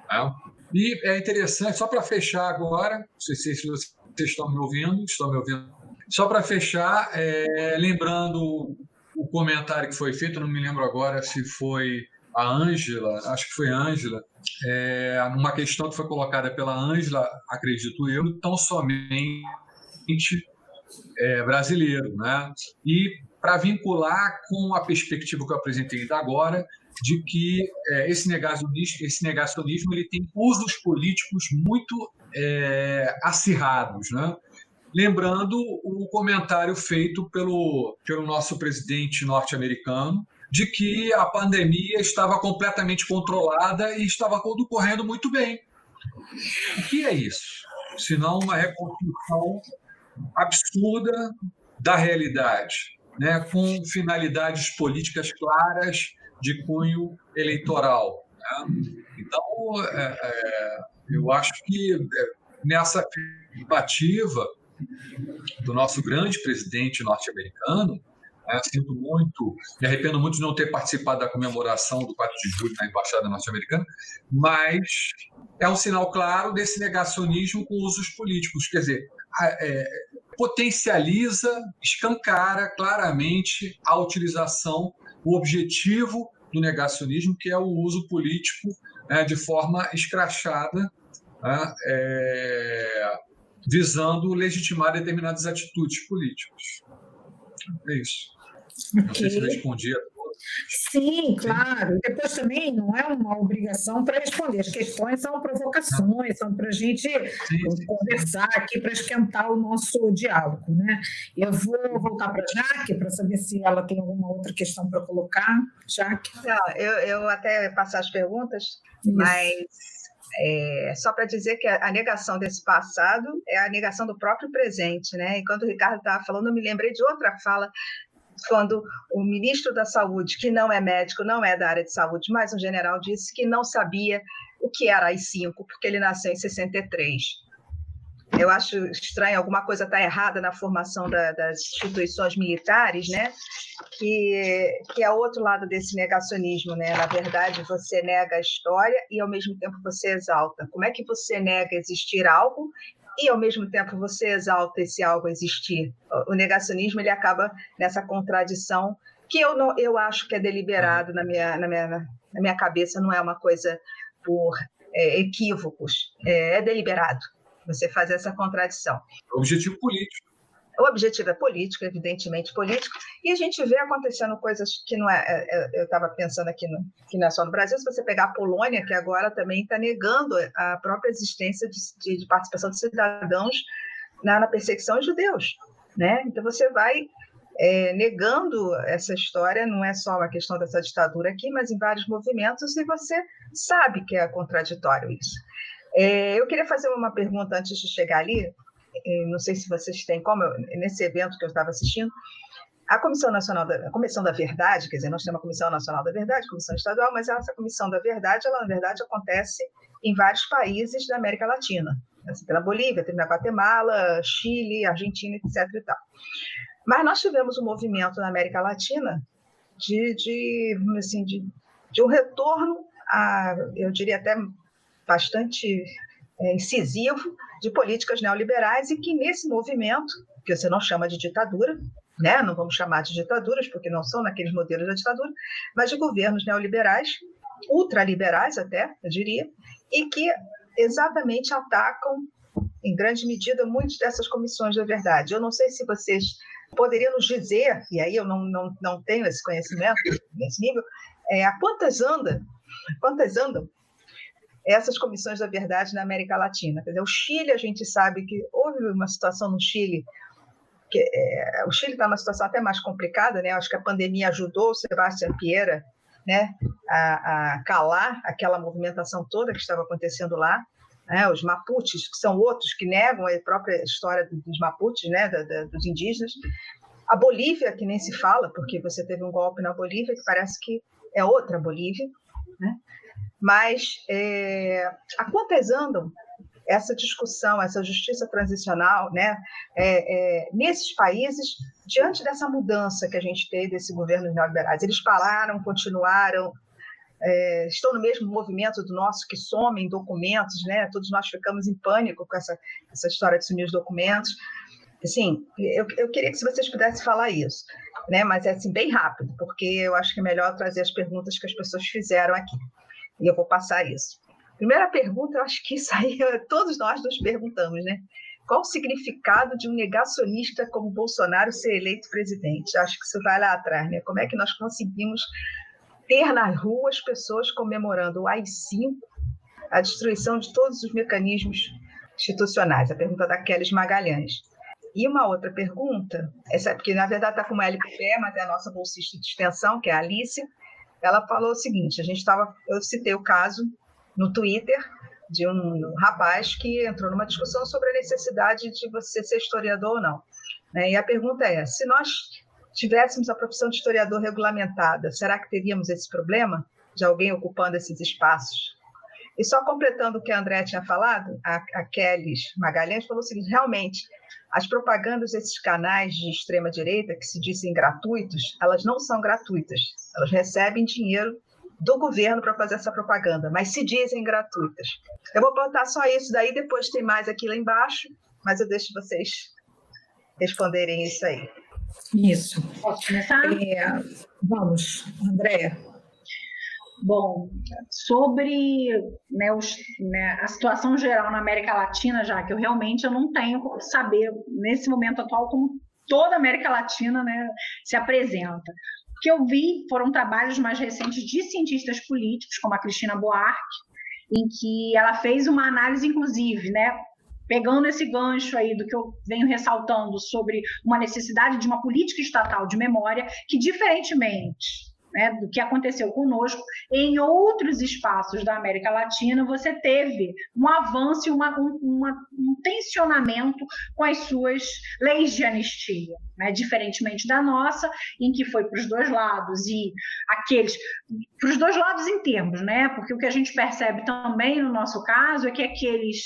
Tá? E é interessante, só para fechar agora, não sei se vocês estão me ouvindo, estão me ouvindo. Só para fechar, é, lembrando o comentário que foi feito, não me lembro agora se foi a Ângela, acho que foi a Ângela, é, numa questão que foi colocada pela Ângela, acredito eu, tão somente é, brasileiro. Né? E para vincular com a perspectiva que eu apresentei agora, de que é, esse negacionismo, esse negacionismo ele tem usos políticos muito é, acirrados. Né? Lembrando o comentário feito pelo, pelo nosso presidente norte-americano, de que a pandemia estava completamente controlada e estava tudo correndo muito bem. O que é isso? Senão uma reconstrução absurda da realidade né, com finalidades políticas claras de cunho eleitoral. Né? Então, é, é, eu acho que é, nessa afirmativa do nosso grande presidente norte-americano, né, sinto muito, me arrependo muito de não ter participado da comemoração do 4 de julho na Embaixada Norte-Americana, mas é um sinal claro desse negacionismo com usos políticos. Quer dizer, é, potencializa, escancara claramente a utilização, o objetivo do negacionismo, que é o uso político né, de forma escrachada, né, é, visando legitimar determinadas atitudes políticas. É isso. Não sei se respondi Sim, claro. Depois também não é uma obrigação para responder. As questões são provocações, são para a gente sim, conversar aqui, para esquentar o nosso diálogo. Né? Eu vou voltar para a Jaque para saber se ela tem alguma outra questão para colocar. Jaque? Não, eu, eu até passar as perguntas, Isso. mas é, só para dizer que a, negação desse passado é a negação do próprio presente, né? Enquanto o Ricardo estava falando, eu me lembrei de outra fala quando o ministro da Saúde, que não é médico, não é da área de saúde, mas um general disse que não sabia o que era AI-5, porque ele nasceu em 63. Eu acho estranho, alguma coisa está errada na formação da, das instituições militares, né? Que, que é outro lado desse negacionismo, né? Na verdade, você nega a história e, ao mesmo tempo, você exalta. Como é que você nega existir algo e ao mesmo tempo você exalta esse algo existir. O negacionismo ele acaba nessa contradição que eu não, eu acho que é deliberado na minha, na minha, na minha cabeça, não é uma coisa por é, equívocos, é, é deliberado você fazer essa contradição. Objetivo político. O objetivo é político, evidentemente político, e a gente vê acontecendo coisas que não é. é, é eu estava pensando aqui, no, que não é só no Brasil, se você pegar a Polônia, que agora também está negando a própria existência de, de, de participação de cidadãos na, na, perseguição aos judeus. Né? Então você vai é, negando essa história, não é só uma questão dessa ditadura aqui, mas em vários movimentos, e você sabe que é contraditório isso. É, eu queria fazer uma pergunta antes de chegar ali, não sei se vocês têm, como nesse evento que eu estava assistindo, a Comissão Nacional da a Comissão da Verdade, quer dizer, nós temos a Comissão Nacional da Verdade, Comissão Estadual, mas essa Comissão da Verdade, ela na verdade acontece em vários países da América Latina. Assim, na Bolívia, tem na Guatemala, Chile, Argentina, etc. E tal. Mas nós tivemos um movimento na América Latina de, de, assim, de, de um retorno a, eu diria até bastante é, incisivo de políticas neoliberais e que nesse movimento, que você não chama de ditadura, né? não vamos chamar de ditaduras, porque não são naqueles modelos da ditadura, mas de governos neoliberais, ultraliberais até, eu diria, e que exatamente atacam, em grande medida, muitas dessas comissões da verdade. Eu não sei se vocês poderiam nos dizer, e aí eu não, não, não tenho esse conhecimento nesse nível, é, a quantas anda, quantas andam essas comissões da verdade na América Latina. Quer dizer, o Chile, a gente sabe que houve uma situação no Chile, que é, o Chile está numa situação até mais complicada, né? Acho que a pandemia ajudou o Sebastião Pieira né, a, a calar aquela movimentação toda que estava acontecendo lá. Né, os Mapuches, que são outros que negam a própria história dos Mapuches, né, da, da, dos indígenas. A Bolívia, que nem se fala, porque você teve um golpe na Bolívia que parece que é outra Bolívia. Né? Mas é, quantas andam essa discussão, essa justiça transicional, né, é, é, nesses países, diante dessa mudança que a gente teve desse governo neoliberais? Eles pararam, continuaram, é, estão no mesmo movimento do nosso, que somem documentos, né? Todos nós ficamos em pânico com essa, essa história de sumir os documentos. Assim, eu, eu queria que vocês pudessem falar isso, né? Mas é assim, bem rápido, porque eu acho que é melhor trazer as perguntas que as pessoas fizeram aqui. E eu vou passar isso. Primeira pergunta, eu acho que isso aí todos nós nos perguntamos, né? Qual o significado de um negacionista como Bolsonaro ser eleito presidente? Acho que isso vai lá atrás, né? Como é que nós conseguimos ter nas ruas pessoas comemorando o AI-5, a destruição de todos os mecanismos institucionais? A pergunta da Kelly Magalhães. E uma outra pergunta, essa porque na verdade está com uma LPP, mas é a nossa bolsista de extensão, que é a Alice ela falou o seguinte: a gente estava, eu citei o caso no Twitter de um rapaz que entrou numa discussão sobre a necessidade de você ser historiador ou não. Né? E a pergunta é: se nós tivéssemos a profissão de historiador regulamentada, será que teríamos esse problema de alguém ocupando esses espaços? E só completando o que a André tinha falado, a, a Kelly Magalhães falou o seguinte: realmente, as propagandas desses canais de extrema direita que se dizem gratuitos, elas não são gratuitas. Elas recebem dinheiro do governo para fazer essa propaganda, mas se dizem gratuitas. Eu vou botar só isso daí, depois tem mais aqui lá embaixo, mas eu deixo vocês responderem isso aí. Isso. Posso começar? É, vamos, Andréa. Bom, sobre né, os, né, a situação geral na América Latina, já que eu realmente eu não tenho como saber nesse momento atual como toda a América Latina né, se apresenta. O que eu vi foram trabalhos mais recentes de cientistas políticos, como a Cristina Buarque, em que ela fez uma análise, inclusive, né, pegando esse gancho aí do que eu venho ressaltando sobre uma necessidade de uma política estatal de memória, que, diferentemente né, do que aconteceu conosco, em outros espaços da América Latina, você teve um avanço e uma, um, uma, um tensionamento com as suas leis de anistia, né, diferentemente da nossa, em que foi para os dois lados, e aqueles. para os dois lados em termos, né, porque o que a gente percebe também no nosso caso é que aqueles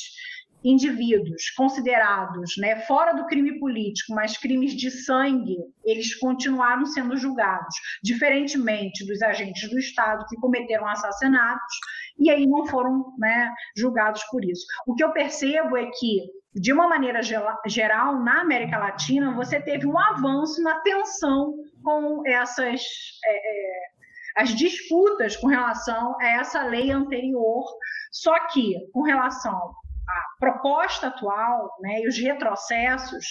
indivíduos considerados né, fora do crime político, mas crimes de sangue, eles continuaram sendo julgados, diferentemente dos agentes do Estado que cometeram assassinatos e aí não foram né, julgados por isso. O que eu percebo é que de uma maneira geral, na América Latina, você teve um avanço na tensão com essas é, é, as disputas com relação a essa lei anterior, só que com relação proposta atual né, e os retrocessos,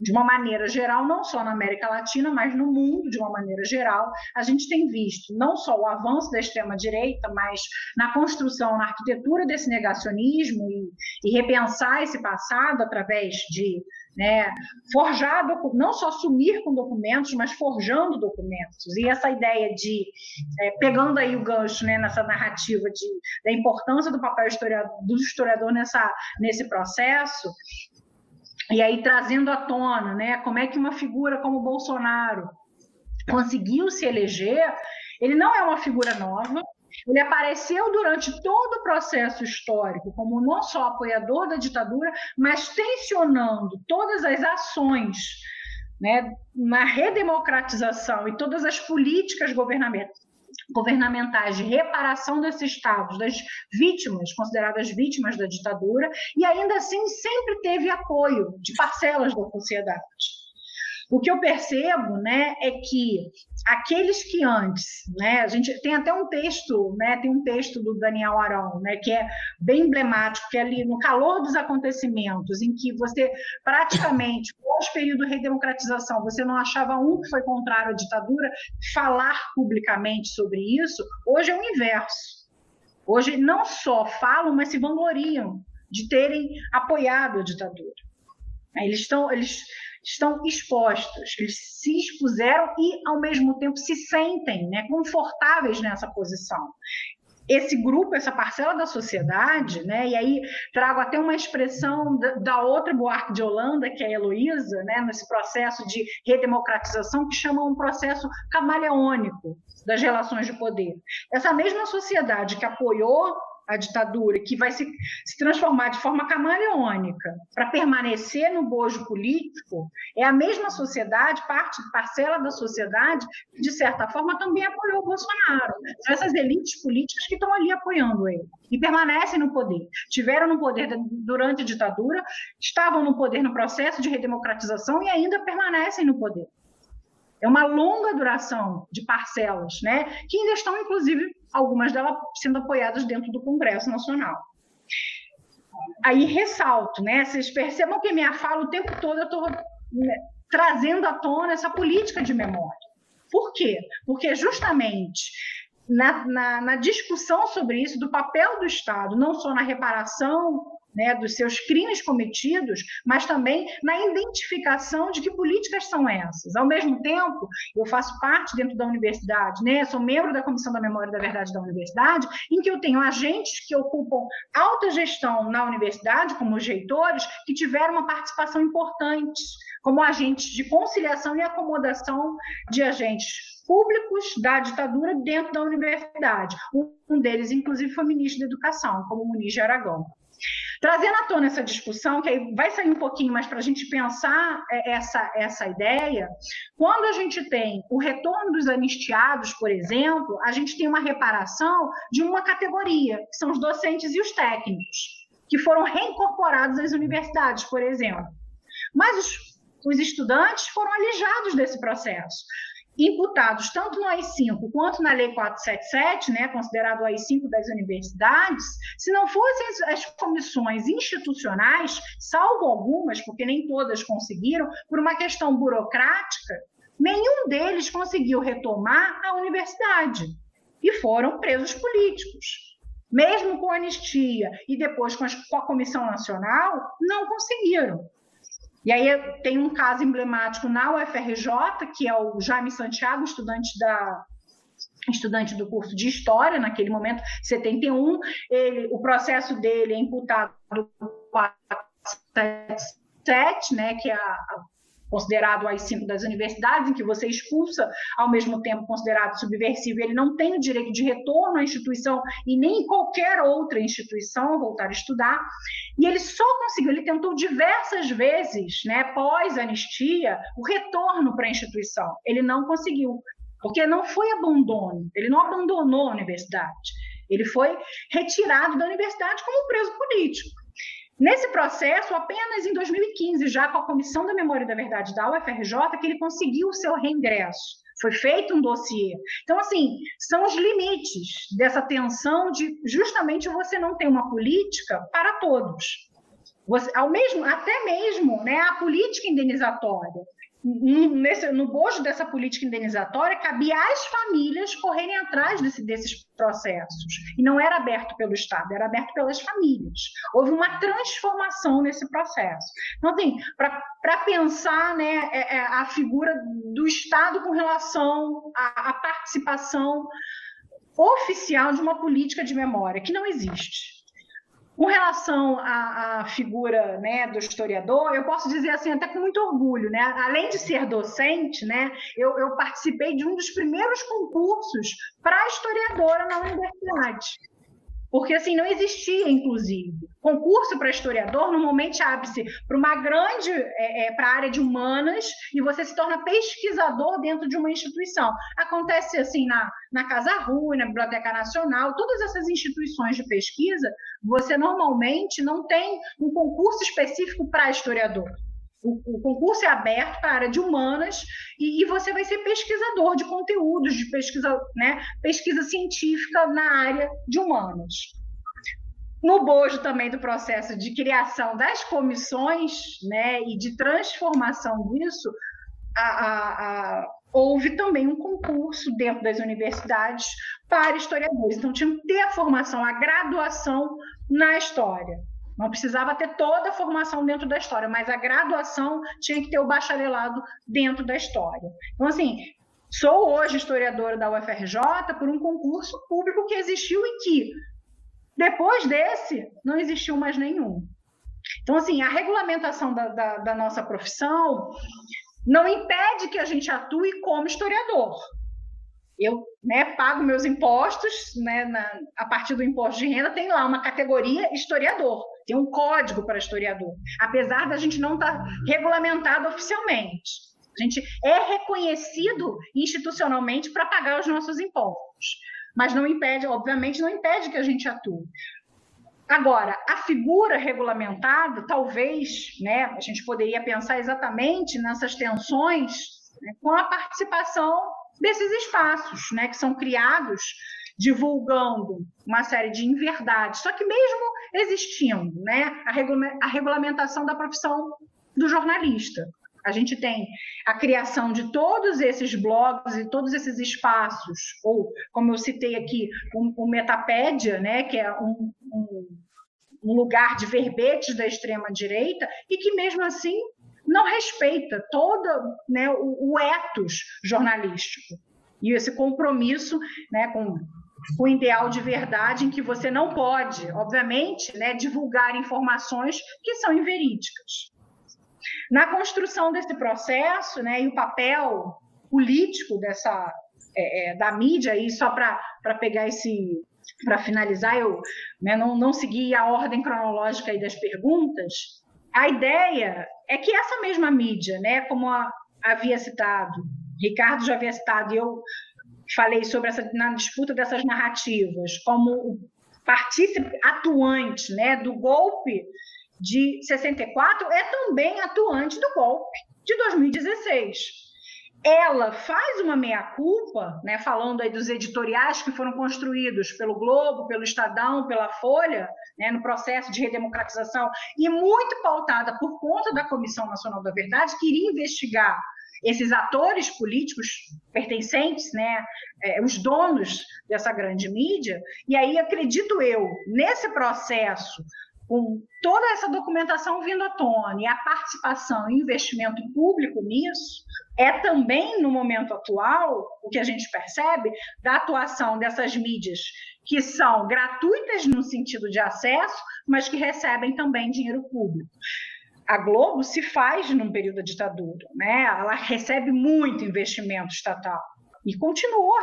de uma maneira geral, não só na América Latina, mas no mundo de uma maneira geral, a gente tem visto não só o avanço da extrema-direita, mas na construção, na arquitetura desse negacionismo e, e repensar esse passado através de né, forjar, não só sumir com documentos, mas forjando documentos. E essa ideia de, é, pegando aí o gancho né, nessa narrativa de, da importância do papel historiador, do historiador nessa, nesse processo, e aí trazendo à tona, né, como é que uma figura como Bolsonaro conseguiu se eleger, ele não é uma figura nova, ele apareceu durante todo o processo histórico como não só apoiador da ditadura, mas tensionando todas as ações né, na redemocratização e todas as políticas governamentais governamentais de reparação desses estados, das vítimas, consideradas vítimas da ditadura, e ainda assim sempre teve apoio de parcelas da sociedade. O que eu percebo, né, é que aqueles que antes, né, a gente tem até um texto, né, tem um texto do Daniel Arão, né, que é bem emblemático, que é ali no calor dos acontecimentos, em que você praticamente, pós-período de redemocratização, você não achava um que foi contrário à ditadura, falar publicamente sobre isso, hoje é o inverso. Hoje não só falam, mas se vangloriam de terem apoiado a ditadura. Eles estão, eles estão expostos, eles se expuseram e, ao mesmo tempo, se sentem né, confortáveis nessa posição. Esse grupo, essa parcela da sociedade, né, e aí trago até uma expressão da, da outra Buarque de Holanda, que é a Heloísa, né, nesse processo de redemocratização, que chama um processo camaleônico das relações de poder. Essa mesma sociedade que apoiou a ditadura, que vai se, se transformar de forma camaleônica para permanecer no bojo político, é a mesma sociedade, parte, parcela da sociedade, que, de certa forma, também apoiou o Bolsonaro. São essas elites políticas que estão ali apoiando ele e permanecem no poder. Tiveram no poder durante a ditadura, estavam no poder no processo de redemocratização e ainda permanecem no poder. É uma longa duração de parcelas, né? que ainda estão, inclusive, algumas delas sendo apoiadas dentro do Congresso Nacional. Aí ressalto, né? Vocês percebam que minha fala o tempo todo eu estou né, trazendo à tona essa política de memória. Por quê? Porque justamente na, na, na, discussão sobre isso, do papel do Estado, não só na reparação né, dos seus crimes cometidos, mas também na identificação de que políticas são essas. Ao mesmo tempo, eu faço parte dentro da universidade, né, sou membro da Comissão da Memória e da Verdade da universidade, em que eu tenho agentes que ocupam alta gestão na universidade, como os reitores, que tiveram uma participação importante, como agentes de conciliação e acomodação de agentes públicos da ditadura dentro da universidade. Um deles, inclusive, foi ministro da Educação, como Muniz de Aragão. Trazendo à tona essa discussão, que aí vai sair um pouquinho mais para a gente pensar é, essa, essa ideia, quando a gente tem o retorno dos anistiados, por exemplo, a gente tem uma reparação de uma categoria, que são os docentes e os técnicos, que foram reincorporados às universidades, por exemplo. Mas os, os estudantes foram alijados desse processo imputados tanto no AI-5 quanto na Lei 477, né, considerado o AI-5 das universidades, se não fossem as comissões institucionais, salvo algumas, porque nem todas conseguiram, por uma questão burocrática, nenhum deles conseguiu retomar a universidade e foram presos políticos. Mesmo com anistia e depois com a Comissão Nacional, não conseguiram. E aí tem um caso emblemático na UFRJ, que é o Jaime Santiago, estudante da estudante do curso de História, naquele momento, 71, ele, o processo dele é imputado 477, né, que é a, a considerado o AI-5 das universidades, em que você expulsa, ao mesmo tempo considerado subversivo, ele não tem o direito de retorno à instituição e nem em qualquer outra instituição voltar a estudar. E ele só conseguiu, ele tentou diversas vezes, né, pós-anistia, o retorno para a instituição. Ele não conseguiu, porque não foi abandono, ele não abandonou a universidade. Ele foi retirado da universidade como preso político. Nesse processo, apenas em 2015, já com a Comissão da Memória e da Verdade da UFRJ, que ele conseguiu o seu reingresso. Foi feito um dossiê. Então, assim, são os limites dessa tensão de justamente você não ter uma política para todos. Você, ao mesmo, até mesmo né, a política indenizatória nesse, no bojo dessa política indenizatória, cabia às famílias correrem atrás desse, desses processos. E não era aberto pelo Estado, era aberto pelas famílias. Houve uma transformação nesse processo. Então, assim, para pensar né, é, é, a figura do Estado com relação à, à participação oficial de uma política de memória, que não existe. Com relação à, à, figura né, do historiador, eu posso dizer assim, até com muito orgulho, né? além de ser docente, né, eu, eu participei de um dos primeiros concursos para historiadora na universidade porque assim não existia, inclusive. Concurso para historiador normalmente abre-se para uma grande, é, é, para a área de humanas, e você se torna pesquisador dentro de uma instituição. Acontece assim na, na Casa Rui, na Biblioteca Nacional, todas essas instituições de pesquisa, você normalmente não tem um concurso específico para historiador. O, o, concurso é aberto para a área de humanas e, e, você vai ser pesquisador de conteúdos, de pesquisa, né, pesquisa científica na área de humanas. No bojo também do processo de criação das comissões né, e de transformação disso, a, a, a, houve também um concurso dentro das universidades para historiadores. Então, tinha que ter a formação, a graduação na história. Não precisava ter toda a formação dentro da história, mas a graduação tinha que ter o bacharelado dentro da história. Então, assim, sou hoje historiadora da UFRJ por um concurso público que existiu e que, depois desse, não existiu mais nenhum. Então, assim, a regulamentação da, da, da nossa profissão não impede que a gente atue como historiador eu né, pago meus impostos, né, na, a partir do imposto de renda, tem lá uma categoria historiador, tem um código para historiador, apesar da gente não estar tá regulamentado oficialmente. A gente é reconhecido institucionalmente para pagar os nossos impostos, mas não impede, obviamente, não impede que a gente atue. Agora, a figura regulamentada, talvez, né, a gente poderia pensar exatamente nessas tensões né, com a participação desses espaços, né, que são criados divulgando uma série de inverdades. Só que mesmo existindo, né, a, a regulamentação da profissão do jornalista, a gente tem a criação de todos esses blogs e todos esses espaços, ou, como eu citei aqui, o, o Metapédia, né, que é um, um, um lugar de verbetes da extrema-direita, e que, mesmo assim, não respeita todo né, o, o etos jornalístico e esse compromisso né, com o ideal de verdade em que você não pode, obviamente, né, divulgar informações que são inverídicas. Na construção desse processo, né, e o papel político dessa é, é, da mídia, e só para pegar esse para finalizar, eu né, não, não segui a ordem cronológica das perguntas, a ideia é que essa mesma mídia, né, como a, havia citado, Ricardo já havia citado, e eu falei sobre essa na disputa dessas narrativas, como partícipe atuante né, do golpe de 64, é também atuante do golpe de 2016 ela faz uma meia-culpa, né, falando aí dos editoriais que foram construídos pelo Globo, pelo Estadão, pela Folha, né, no processo de redemocratização, e muito pautada por conta da Comissão Nacional da Verdade, que iria investigar esses atores políticos pertencentes, né, é, os donos dessa grande mídia, e aí acredito eu, nesse processo com toda essa documentação vindo à tona e a participação e investimento público nisso, é também, no momento atual, o que a gente percebe da atuação dessas mídias que são gratuitas no sentido de acesso, mas que recebem também dinheiro público. A Globo se faz num período da ditadura, né? ela recebe muito investimento estatal e continuou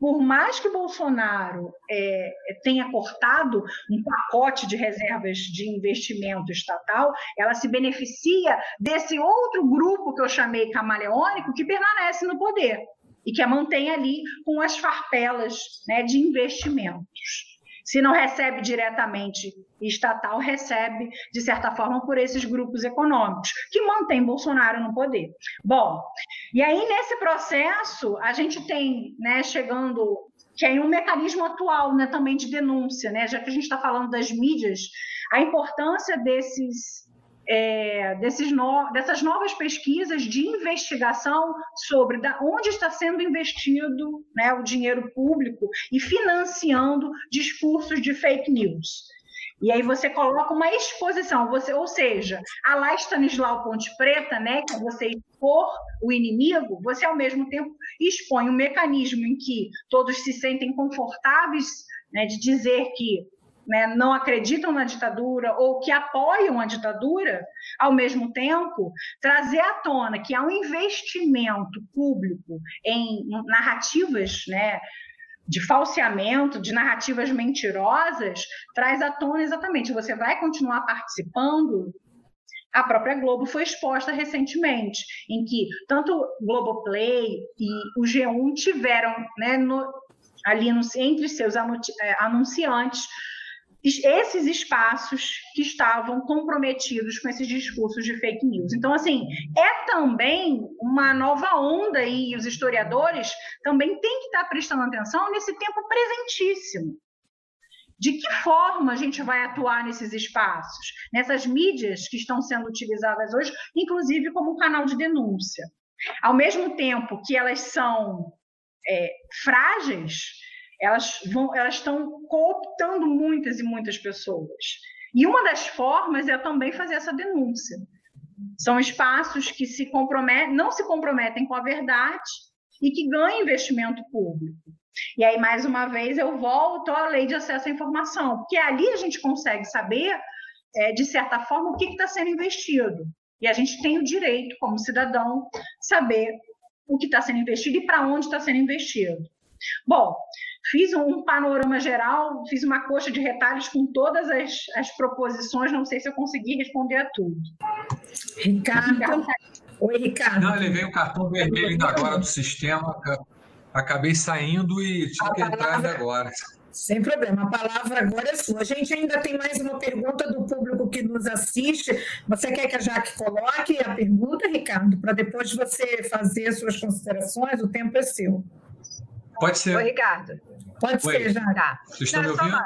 por mais que Bolsonaro é, tenha cortado um pacote de reservas de investimento estatal, ela se beneficia desse outro grupo que eu chamei camaleônico que permanece no poder e que a mantém ali com as farpelas né, de investimentos. Se não recebe diretamente estatal, recebe, de certa forma, por esses grupos econômicos, que mantêm Bolsonaro no poder. Bom, e aí nesse processo, a gente tem, né, chegando que é um mecanismo atual né, também de denúncia, né, já que a gente está falando das mídias, a importância desses é, desses no, dessas novas pesquisas de investigação sobre da onde está sendo investido né, o dinheiro público e financiando discursos de fake news. E aí você coloca uma exposição, você, ou seja, a lá Stanislau Ponte Preta, né, que é você expor o inimigo, você ao mesmo tempo expõe um mecanismo em que todos se sentem confortáveis né, de dizer que né, não acreditam na ditadura ou que apoiam a ditadura, ao mesmo tempo, trazer à tona que há um investimento público em narrativas né, de falseamento, de narrativas mentirosas, traz à tona exatamente, você vai continuar participando? A própria Globo foi exposta recentemente, em que tanto Globoplay e o G1 tiveram né, no, ali no, entre seus é, anunciantes esses espaços que estavam comprometidos com esses discursos de fake news. Então, assim, é também uma nova onda e os historiadores também têm que estar prestando atenção nesse tempo presentíssimo. De que forma a gente vai atuar nesses espaços, nessas mídias que estão sendo utilizadas hoje, inclusive como um canal de denúncia? Ao mesmo tempo que elas são é, frágeis, elas vão, elas estão cooptando muitas e muitas pessoas. E uma das formas é também fazer essa denúncia. São espaços que se comprometem, não se comprometem com a verdade e que ganham investimento público. E aí, mais uma vez, eu volto à lei de acesso à informação, porque ali a gente consegue saber, é, de certa forma, o que está sendo investido. E a gente tem o direito, como cidadão, saber o que está sendo investido e para onde está sendo investido. Bom, fiz um panorama geral, fiz uma coxa de retalhos com todas as, as proposições, não sei se eu consegui responder a tudo. Ricardo. Oi, Ricardo. Não, ele veio o cartão vermelho ainda agora do sistema, acabei saindo e tive que entrar ainda agora. Sem problema, a palavra agora é sua. A gente ainda tem mais uma pergunta do público que nos assiste. Você quer que a Jaque coloque a pergunta, Ricardo, para depois você fazer suas considerações? O tempo é seu. Pode ser. Oi, Ricardo. Pode Oi. ser, já. Tá. Vocês estão Não, me ouvindo?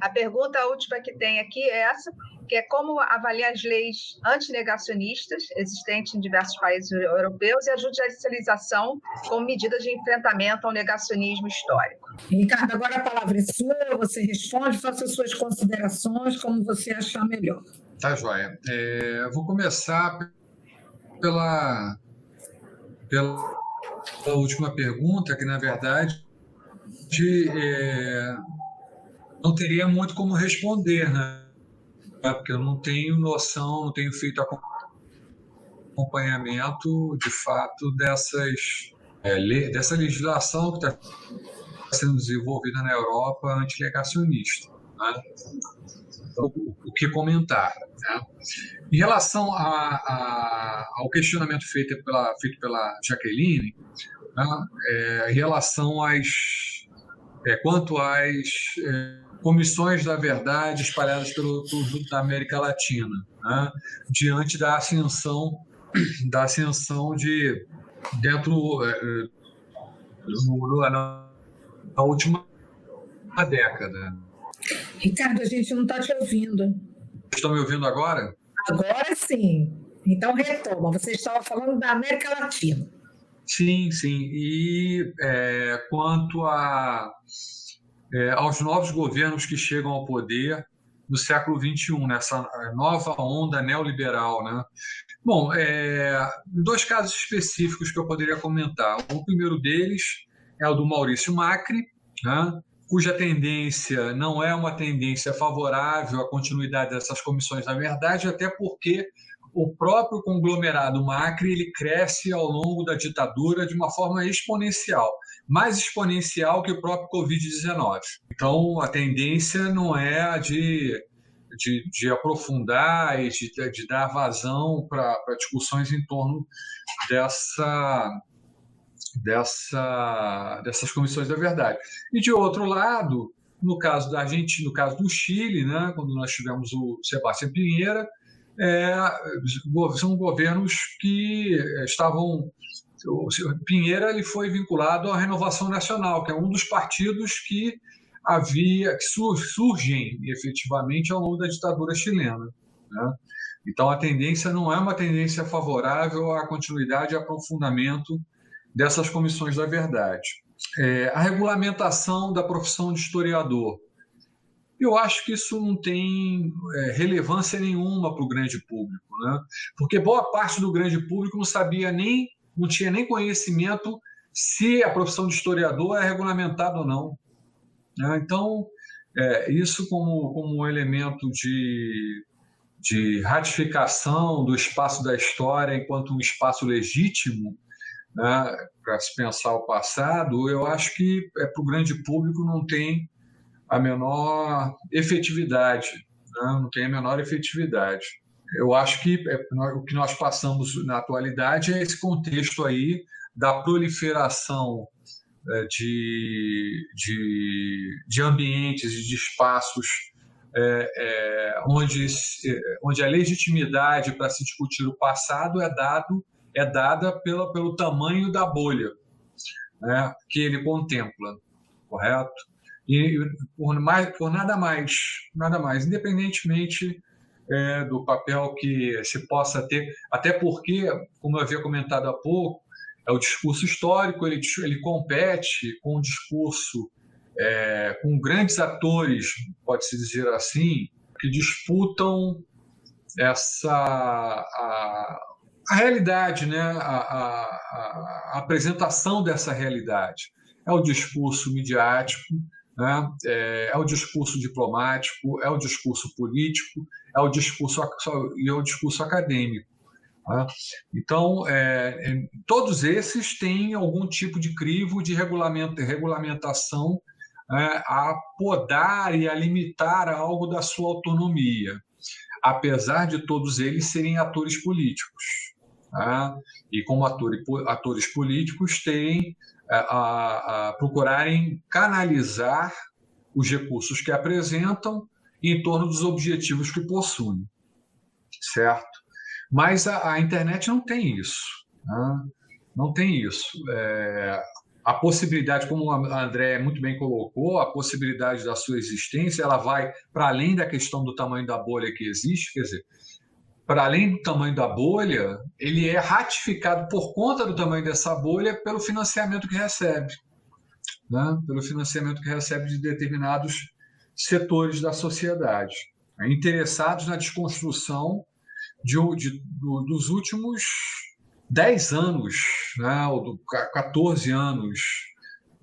A pergunta última que tem aqui é essa, que é como avaliar as leis antinegacionistas existentes em diversos países europeus e a judicialização como medida de enfrentamento ao negacionismo histórico. Ricardo, agora a palavra é sua, você responde, faça suas considerações, como você achar melhor. Tá, joia. É, vou começar pela, pela a última pergunta, que na verdade é, não teria muito como responder, né? Porque eu não tenho noção, não tenho feito acompanhamento de fato dessas é, dessa legislação que está sendo desenvolvida na Europa antilegacionista. Né? Então, o que comentar? Né? Em relação a, a, ao questionamento feito pela, feito pela Jaqueline, né, é, em relação às. É, quanto às é, comissões da verdade espalhadas pelo conjunto da América Latina, né, diante da ascensão da ascensão de dentro é, no, na, na última década. Ricardo, a gente não está te ouvindo. Estão me ouvindo agora? Agora sim. Então retoma. Você estava falando da América Latina. Sim, sim. E é, quanto a, é, aos novos governos que chegam ao poder no século XXI, nessa nova onda neoliberal, né? Bom, é, dois casos específicos que eu poderia comentar. O primeiro deles é o do Maurício Macri, né? Cuja tendência não é uma tendência favorável à continuidade dessas comissões, na verdade, até porque o próprio conglomerado Macri ele cresce ao longo da ditadura de uma forma exponencial, mais exponencial que o próprio Covid-19. Então, a tendência não é a de, de, de aprofundar e de, de dar vazão para discussões em torno dessa dessa, dessas comissões da verdade. E, de outro lado, No caso da Argentina, no caso do Chile, né, quando nós tivemos o Sebastião Pinheira, é, são governos que estavam. O Pinheira ele foi vinculado à Renovação Nacional, que é um dos partidos que havia que surgem efetivamente ao longo da ditadura chilena. Né? Então a tendência não é uma tendência favorável à continuidade e aprofundamento dessas comissões da verdade. É, a regulamentação da profissão de historiador. Eu acho que isso não tem é, relevância nenhuma para o grande público, né? porque boa parte do grande público não sabia nem, não tinha nem conhecimento se a profissão de historiador é regulamentada ou não. Né? Então, é, isso como, como um elemento de, de ratificação do espaço da história enquanto um espaço legítimo, né, para se pensar o passado, eu acho que é, para o grande público não tem a menor efetividade, né? não tem a menor efetividade. Eu acho que é, o que nós passamos na atualidade é esse contexto aí da proliferação é, de, de, de ambientes de espaços é, é, onde, é, onde a legitimidade para se discutir o passado é dado é dada pela, pelo tamanho da bolha né, que ele contempla, correto? E por, mais, por nada mais, nada mais, independentemente é, do papel que se possa ter, até porque, como eu havia comentado há pouco, é o discurso histórico, ele, ele compete com o discurso, é, com grandes atores, pode-se dizer assim, que disputam essa a, a realidade, né? A, a, a, apresentação dessa realidade. É o discurso midiático, né? é, é, o discurso diplomático, é o discurso político, é o discurso e é o discurso acadêmico. Né? Então, é, é, todos esses têm algum tipo de crivo de regulamento, regulamentação é, a podar e a limitar algo da sua autonomia, apesar de todos eles serem atores políticos. Tá? E como atores, atores políticos têm é, a, a, procurarem canalizar os recursos que apresentam em torno dos objetivos que possuem, certo? Mas a, a internet não tem isso, né? não tem isso. É, a possibilidade, como a André muito bem colocou, a possibilidade da sua existência, ela vai para além da questão do tamanho da bolha que existe, quer dizer, para além do tamanho da bolha, ele é ratificado por conta do tamanho dessa bolha pelo financiamento que recebe, né? pelo financiamento que recebe de determinados setores da sociedade, né? interessados na desconstrução de, de, do, dos últimos 10 anos, né? ou do, 14 anos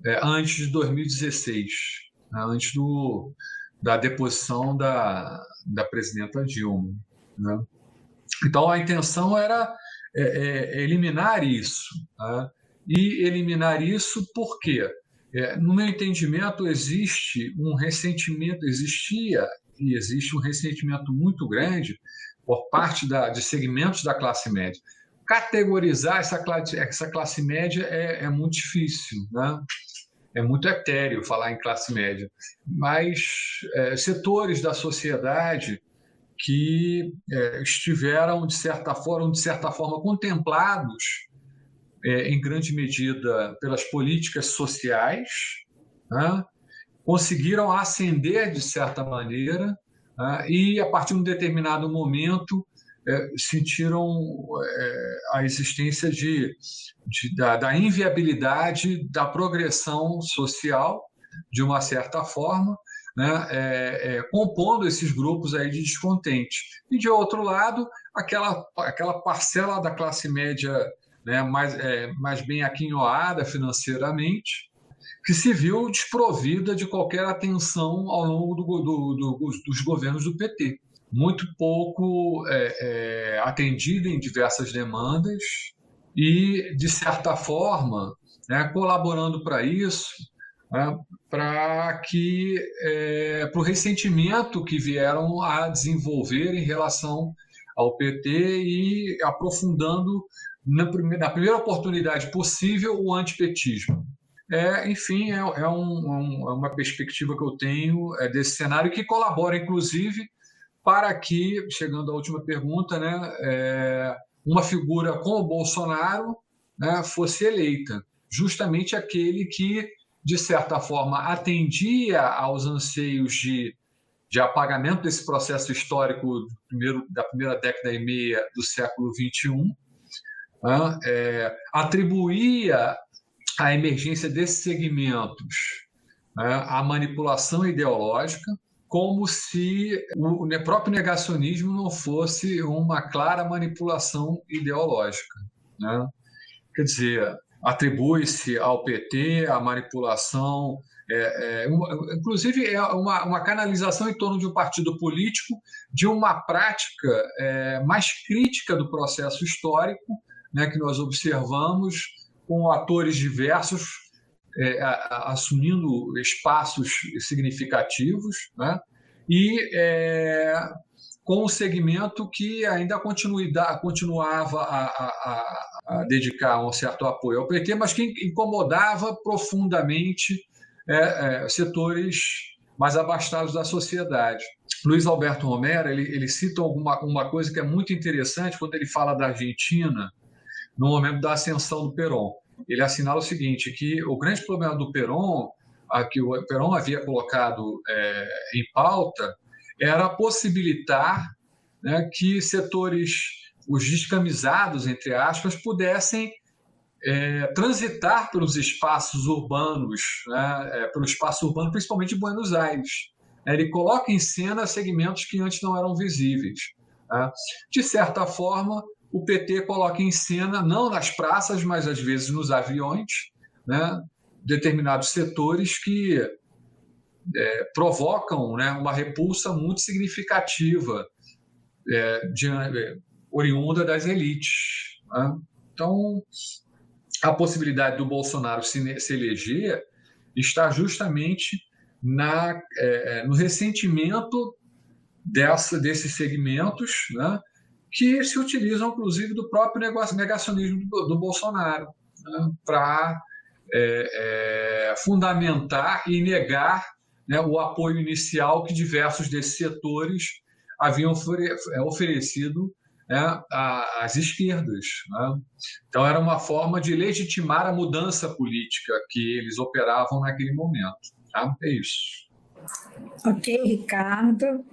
é, antes de 2016, né? antes do, da deposição da, da presidenta Dilma. Né? Então, a intenção era é, é, eliminar isso. Tá? E eliminar isso por quê? É, no meu entendimento, existe um ressentimento, existia e existe um ressentimento muito grande por parte da, de segmentos da classe média. Categorizar essa classe, essa classe média é, é muito difícil, né? é muito etéreo falar em classe média, mas é, setores da sociedade que é, estiveram, de certa forma, de certa forma contemplados, é, em grande medida, pelas políticas sociais, né? conseguiram ascender, de certa maneira, né? e, a partir de um determinado momento, é, sentiram é, a existência de, de da, da inviabilidade da progressão social, de uma certa forma, né, é, é, compondo esses grupos aí de descontente. E, de outro lado, aquela, aquela parcela da classe média né, mais, é, mais bem aquinhoada financeiramente, que se viu desprovida de qualquer atenção ao longo do, do, do, dos governos do PT. Muito pouco é, é, atendido em diversas demandas e, de certa forma, né, colaborando para isso, né, para que é, para o ressentimento que vieram a desenvolver em relação ao PT e aprofundando na primeira, na primeira oportunidade possível o antipetismo. é, enfim, é, é, um, um, é, uma perspectiva que eu tenho é, desse cenário que colabora, inclusive, para que, chegando à última pergunta, né, é, uma figura como o Bolsonaro né, fosse eleita, justamente aquele que, de certa forma, atendia aos anseios de, de apagamento desse processo histórico primeiro, da primeira década e meia do século XXI, né, é, atribuía a emergência desses segmentos né, à manipulação ideológica, como se o próprio negacionismo não fosse uma clara manipulação ideológica. Né? Quer dizer, atribui-se ao PT a manipulação, é, é, uma, inclusive é uma, uma, canalização em torno de um partido político, de uma prática é, mais crítica do processo histórico, né, que nós observamos com atores diversos é, a, assumindo espaços significativos, né? e é, com um segmento que ainda continuava a, a, dedicar um certo apoio ao PT, mas que incomodava profundamente é, é, setores mais abastados da sociedade. Luiz Alberto Romero ele, ele cita alguma, uma coisa que é muito interessante quando ele fala da Argentina no momento da ascensão do Perón ele assinala o seguinte, que o grande problema do Peron, a que o Peron havia colocado é, em pauta, era possibilitar né, que setores, os descamisados, entre aspas, pudessem é, transitar pelos espaços urbanos, né, é, pelo espaço urbano, principalmente de Buenos Aires. Ele coloca em cena segmentos que antes não eram visíveis. Né? De certa forma, o PT coloca em cena, não nas praças, mas às vezes nos aviões, né, determinados setores que é, provocam né, uma repulsa muito significativa é, de, é, oriunda das elites. Né? Então, a possibilidade do Bolsonaro se, se eleger está justamente na, é, é, no ressentimento dessa, desses segmentos, né, que se utilizam, inclusive, do próprio negacionismo do, do Bolsonaro né, para é, é, fundamentar e negar né, o apoio inicial que diversos desses setores haviam é, oferecido né, às esquerdas. Né? Então, era uma forma de legitimar a mudança política que eles operavam naquele momento. Tá? É isso. Ok, Ricardo.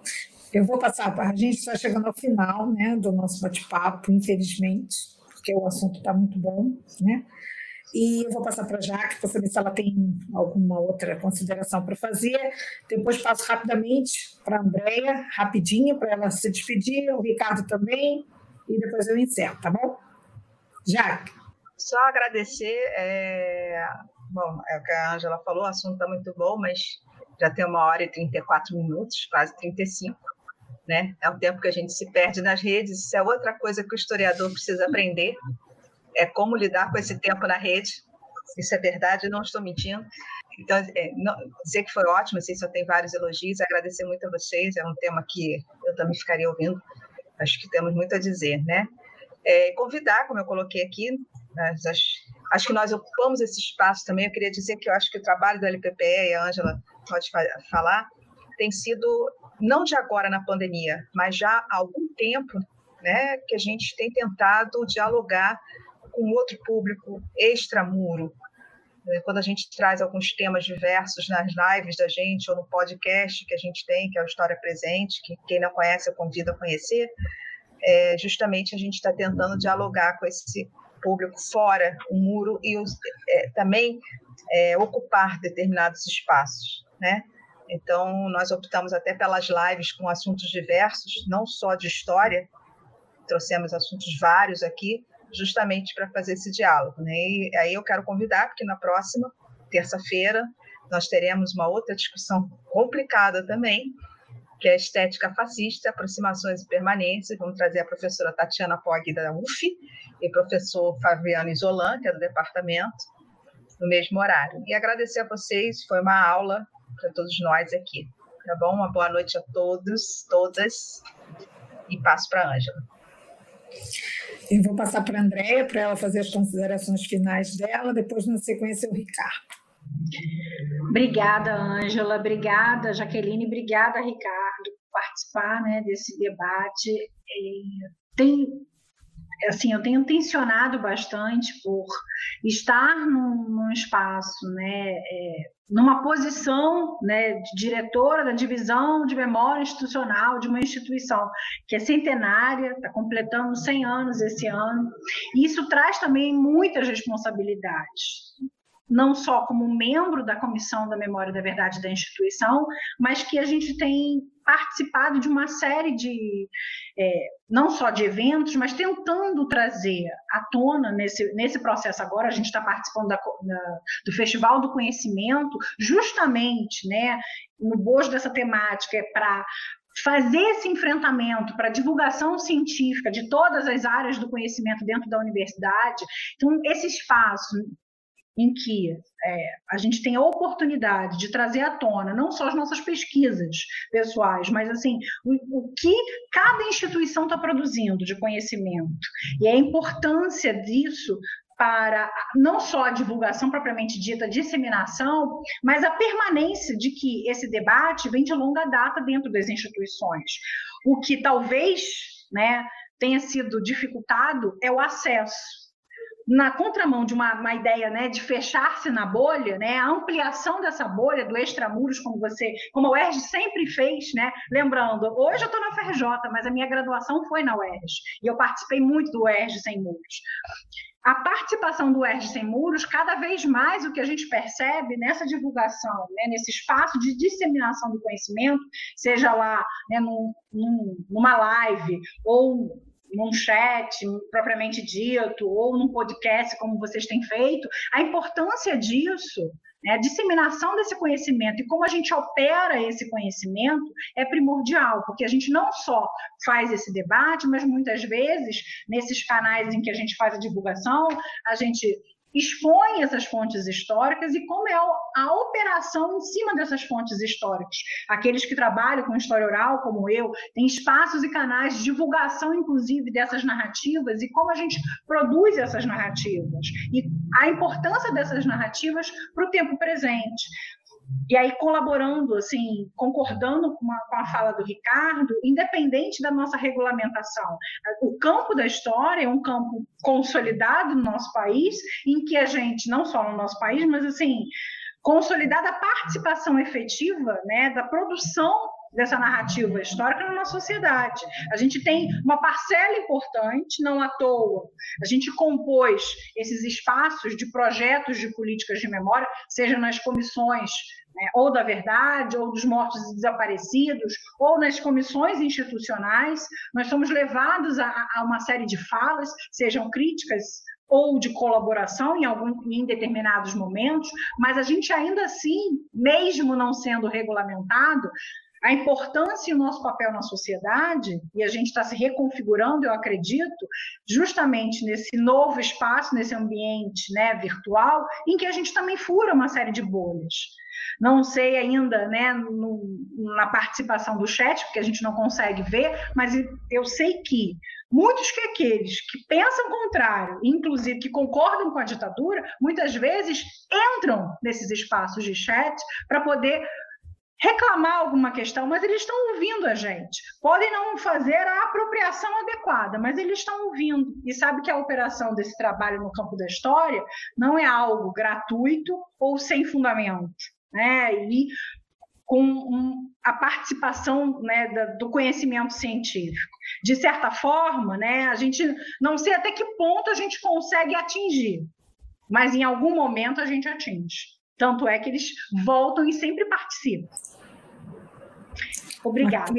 Eu vou passar, a gente está chegando ao final né, do nosso bate-papo, infelizmente, porque o assunto está muito bom, né? E eu vou passar para a Jaque para saber se ela tem alguma outra consideração para fazer. Depois passo rapidamente para a Andréia, rapidinho, para ela se despedir, o Ricardo também, e depois eu encerro, tá bom? Jaque. Só agradecer. É... Bom, é o que a Angela falou, o assunto está muito bom, mas já tem uma hora e 34 minutos, quase 35 né? É um tempo que a gente se perde nas redes. Isso é outra coisa que o historiador precisa aprender, é como lidar com esse tempo na rede. Isso é verdade, não estou mentindo. Então, é, não, dizer que foi ótimo, assim, só tem vários elogios, agradecer muito a vocês, é um tema que eu também ficaria ouvindo, acho que temos muito a dizer, né? É, convidar, como eu coloquei aqui, as, acho que nós ocupamos esse espaço também, eu queria dizer que eu acho que o trabalho do LPPE, e a Ângela pode falar, tem sido não de agora na pandemia, mas já há algum tempo, né, que a gente tem tentado dialogar com outro público extramuro. Né, quando a gente traz alguns temas diversos nas lives da gente ou no podcast que a gente tem, que é o História Presente, que quem não conhece eu convido a conhecer, é, justamente a gente está tentando dialogar com esse público fora o muro e os, é, também é, ocupar determinados espaços, né? Então, nós optamos até pelas lives com assuntos diversos, não só de história, trouxemos assuntos vários aqui, justamente para fazer esse diálogo. Né? E aí eu quero convidar, porque na próxima, terça-feira, nós teremos uma outra discussão complicada também, que é estética fascista, aproximações e permanências. Vamos trazer a professora Tatiana Pog, da UF, e o professor Fabiano Isolan, que é do departamento, no mesmo horário. E agradecer a vocês, foi uma aula para todos nós aqui. Tá bom? Uma boa noite a todos, todas. E passo para a Ângela. Eu vou passar para a Andréia para ela fazer as considerações finais dela, depois, na sequência, o Ricardo. Obrigada, Ângela, obrigada, Jaqueline, obrigada, Ricardo, por participar né, desse debate. É, tem assim, eu tenho tensionado bastante por estar num, num espaço, né, é, numa posição né, de diretora da divisão de memória institucional de uma instituição que é centenária, está completando 100 anos esse ano, e isso traz também muitas responsabilidades não só como membro da Comissão da Memória e da Verdade da instituição, mas que a gente tem participado de uma série de, é, não só de eventos, mas tentando trazer à tona nesse, nesse processo agora, a gente está participando da, da, do Festival do Conhecimento, justamente né, no bojo dessa temática, é para fazer esse enfrentamento para divulgação científica de todas as áreas do conhecimento dentro da universidade. Então, esse espaço em que é, a gente tem a oportunidade de trazer à tona não só as nossas pesquisas pessoais, mas assim o, o que cada instituição está produzindo de conhecimento e a importância disso para não só a divulgação propriamente dita, a disseminação, mas a permanência de que esse debate vem de longa data dentro das instituições. O que talvez né, tenha sido dificultado é o acesso na contramão de uma, uma ideia né, de fechar-se na bolha, né, a ampliação dessa bolha do extramuros, como você, como a UERJ sempre fez, né, lembrando, hoje eu estou na FRJ, mas a minha graduação foi na UERJ, e eu participei muito do UERJ Sem Muros. A participação do UERJ Sem Muros, cada vez mais o que a gente percebe nessa divulgação, né, nesse espaço de disseminação do conhecimento, seja lá né, num, num, numa live ou num chat propriamente dito, ou num podcast, como vocês têm feito, a importância disso, né, a disseminação desse conhecimento e como a gente opera esse conhecimento é primordial, porque a gente não só faz esse debate, mas muitas vezes, nesses canais em que a gente faz a divulgação, a gente expõe essas fontes históricas e como é a operação em cima dessas fontes históricas. Aqueles que trabalham com história oral, como eu, têm espaços e canais de divulgação, inclusive, dessas narrativas e como a gente produz essas narrativas e a importância dessas narrativas para o tempo presente. E aí, colaborando, assim, concordando com, com a fala do Ricardo, independente da nossa regulamentação, o campo da história é um campo consolidado no nosso país, em que a gente, não só no nosso país, mas assim, consolidada a participação efetiva né, da produção dessa narrativa histórica nossa sociedade. A gente tem uma parcela importante, não à toa. A gente compôs esses espaços de projetos de políticas de memória, seja nas comissões né, ou da verdade, ou dos mortos e desaparecidos, ou nas comissões institucionais. Nós somos levados a, a uma série de falas, sejam críticas ou de colaboração em, algum, em determinados momentos, mas a gente ainda assim, mesmo não sendo regulamentado, a importância e o nosso papel na sociedade, e a gente está se reconfigurando, eu acredito, justamente nesse novo espaço, nesse ambiente né, virtual, em que a gente também fura uma série de bolhas. Não sei ainda né, no, na participação do chat, porque a gente não consegue ver, mas eu sei que muitos que aqueles que pensam contrário, inclusive que concordam com a ditadura, muitas vezes entram nesses espaços de chat para poder reclamar alguma questão, mas eles estão ouvindo a gente. Podem não fazer a apropriação adequada, mas eles estão ouvindo. E sabe que a operação desse trabalho no campo da história não é algo gratuito ou sem fundamento. Né? E com a participação né, do conhecimento científico. De certa forma, né, a gente não sei até que ponto a gente consegue atingir, mas em algum momento a gente atinge. Tanto é que eles voltam e sempre participam. Obrigada.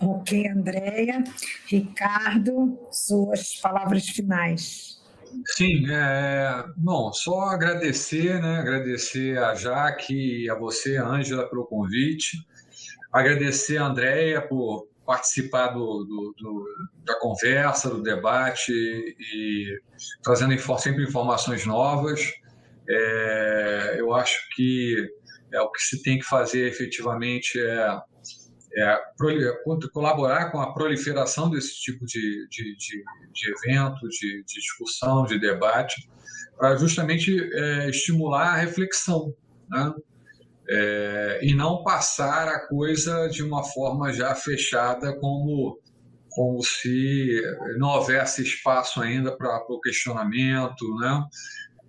Ok, Andréia. Ricardo, suas palavras finais. Sim, é, bom, só agradecer, né? Agradecer a Jaque e a você, Ângela, pelo convite. Agradecer a Andréia por participar do, do, do, da conversa, do debate e trazendo sempre informações novas. É, eu acho que é, o que se tem que fazer efetivamente é é, colaborar com a proliferação desse tipo de, de, de, de evento, de, de, discussão, de debate, para justamente é, estimular a reflexão. né? É, e não passar a coisa de uma forma já fechada, como, como se não houvesse espaço ainda para o questionamento, né?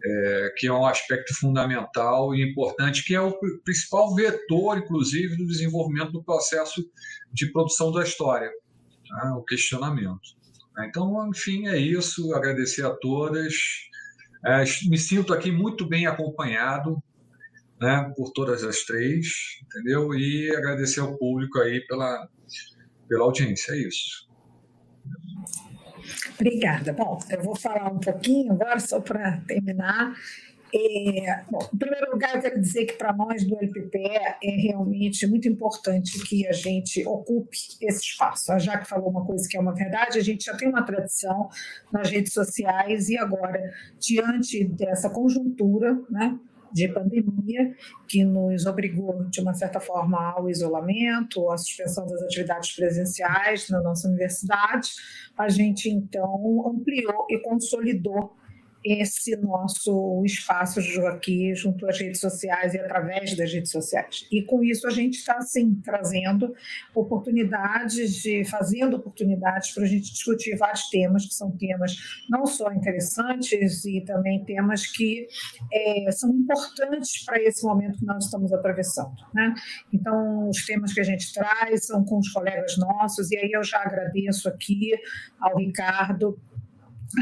É, que é um aspecto fundamental e importante, que é o principal vetor, inclusive, do desenvolvimento do processo de produção da história, né? o questionamento. Então, enfim, é isso. Agradecer a todas. É, me sinto aqui muito bem acompanhado né, por todas as três, entendeu? E agradecer ao público aí pela, pela audiência. É isso. Obrigada. Bom, eu vou falar um pouquinho agora, só para terminar. É, bom, em primeiro lugar, eu quero dizer que para nós do LPPE é realmente muito importante que a gente ocupe esse espaço. A Jaque falou uma coisa que é uma verdade, a gente já tem uma tradição nas redes sociais e agora, diante dessa conjuntura, né, de pandemia, que nos obrigou, de uma certa forma, ao isolamento, à suspensão das atividades presenciais na nossa universidade, a gente então ampliou e consolidou esse nosso espaço aqui junto às redes sociais e através das redes sociais. E com isso a gente está assim trazendo oportunidades de fazendo oportunidades para a gente discutir vários temas que são temas não só interessantes e também temas que é, são importantes para esse momento que nós estamos atravessando, né? Então os temas que a gente traz são com os colegas nossos e aí eu já agradeço aqui ao Ricardo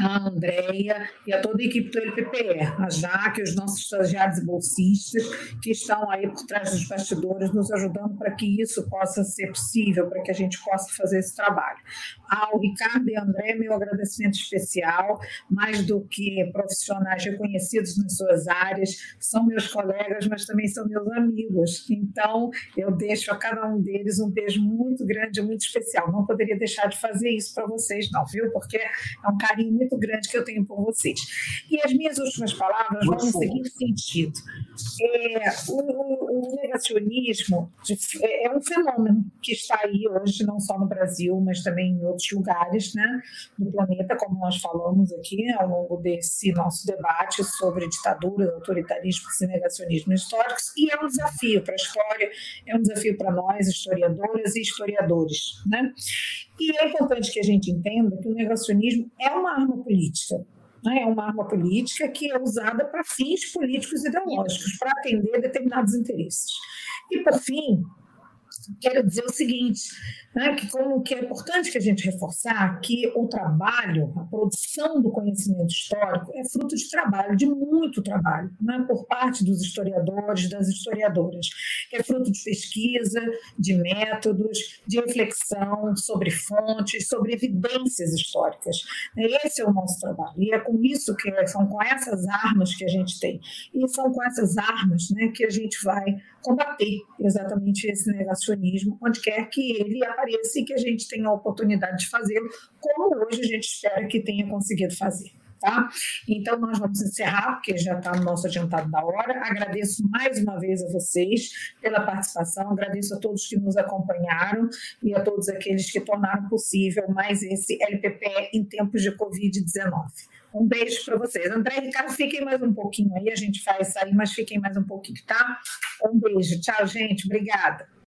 a Andrea e a toda a equipe do LPPE, a Jaque, os nossos estagiários e bolsistas que estão aí por trás dos bastidores nos ajudando para que isso possa ser possível, para que a gente possa fazer esse trabalho. Ao Ricardo e André, meu agradecimento especial, mais do que profissionais reconhecidos nas suas áreas, são meus colegas, mas também são meus amigos. Então, eu deixo a cada um deles um beijo muito grande, muito especial. Não poderia deixar de fazer isso para vocês, não, viu? Porque é um carinho muito grande que eu tenho por vocês. E as minhas últimas palavras vão no seguinte sentido: é, o, o, negacionismo é, é um fenômeno que está aí hoje, não só no Brasil, mas também em outros lugares né, do planeta, como nós falamos aqui ao longo desse nosso debate sobre ditaduras, autoritarismo e negacionismo históricos, e é um desafio para a história, é um desafio para nós, historiadoras e historiadores. Né? E é importante que a gente entenda que o negacionismo é uma arma política. Né? É uma arma política que é usada para fins políticos e ideológicos, para atender determinados interesses. E, por fim, quero dizer o seguinte: né, que como que é importante que a gente reforçar que o trabalho, a produção do conhecimento histórico é fruto de trabalho, de muito trabalho, né, por parte dos historiadores, das historiadoras. É fruto de pesquisa, de métodos, de reflexão sobre fontes, sobre evidências históricas. Esse é o nosso trabalho. E é com isso que são com essas armas que a gente tem. E são com essas armas né, que a gente vai combater exatamente esse negacionismo, onde quer que ele apareça apareça e que a gente tenha a oportunidade de fazê-lo, como hoje a gente espera que tenha conseguido fazer. Tá? Então, nós vamos encerrar, porque já está no nosso adiantado da hora. Agradeço mais uma vez a vocês pela participação, agradeço a todos que nos acompanharam e a todos aqueles que tornaram possível mais esse LPP em tempos de Covid-19. Um beijo para vocês. André e Ricardo, fiquem mais um pouquinho aí, a gente faz sair, mas fiquem mais um pouquinho, tá? Um beijo. Tchau, gente. Obrigada.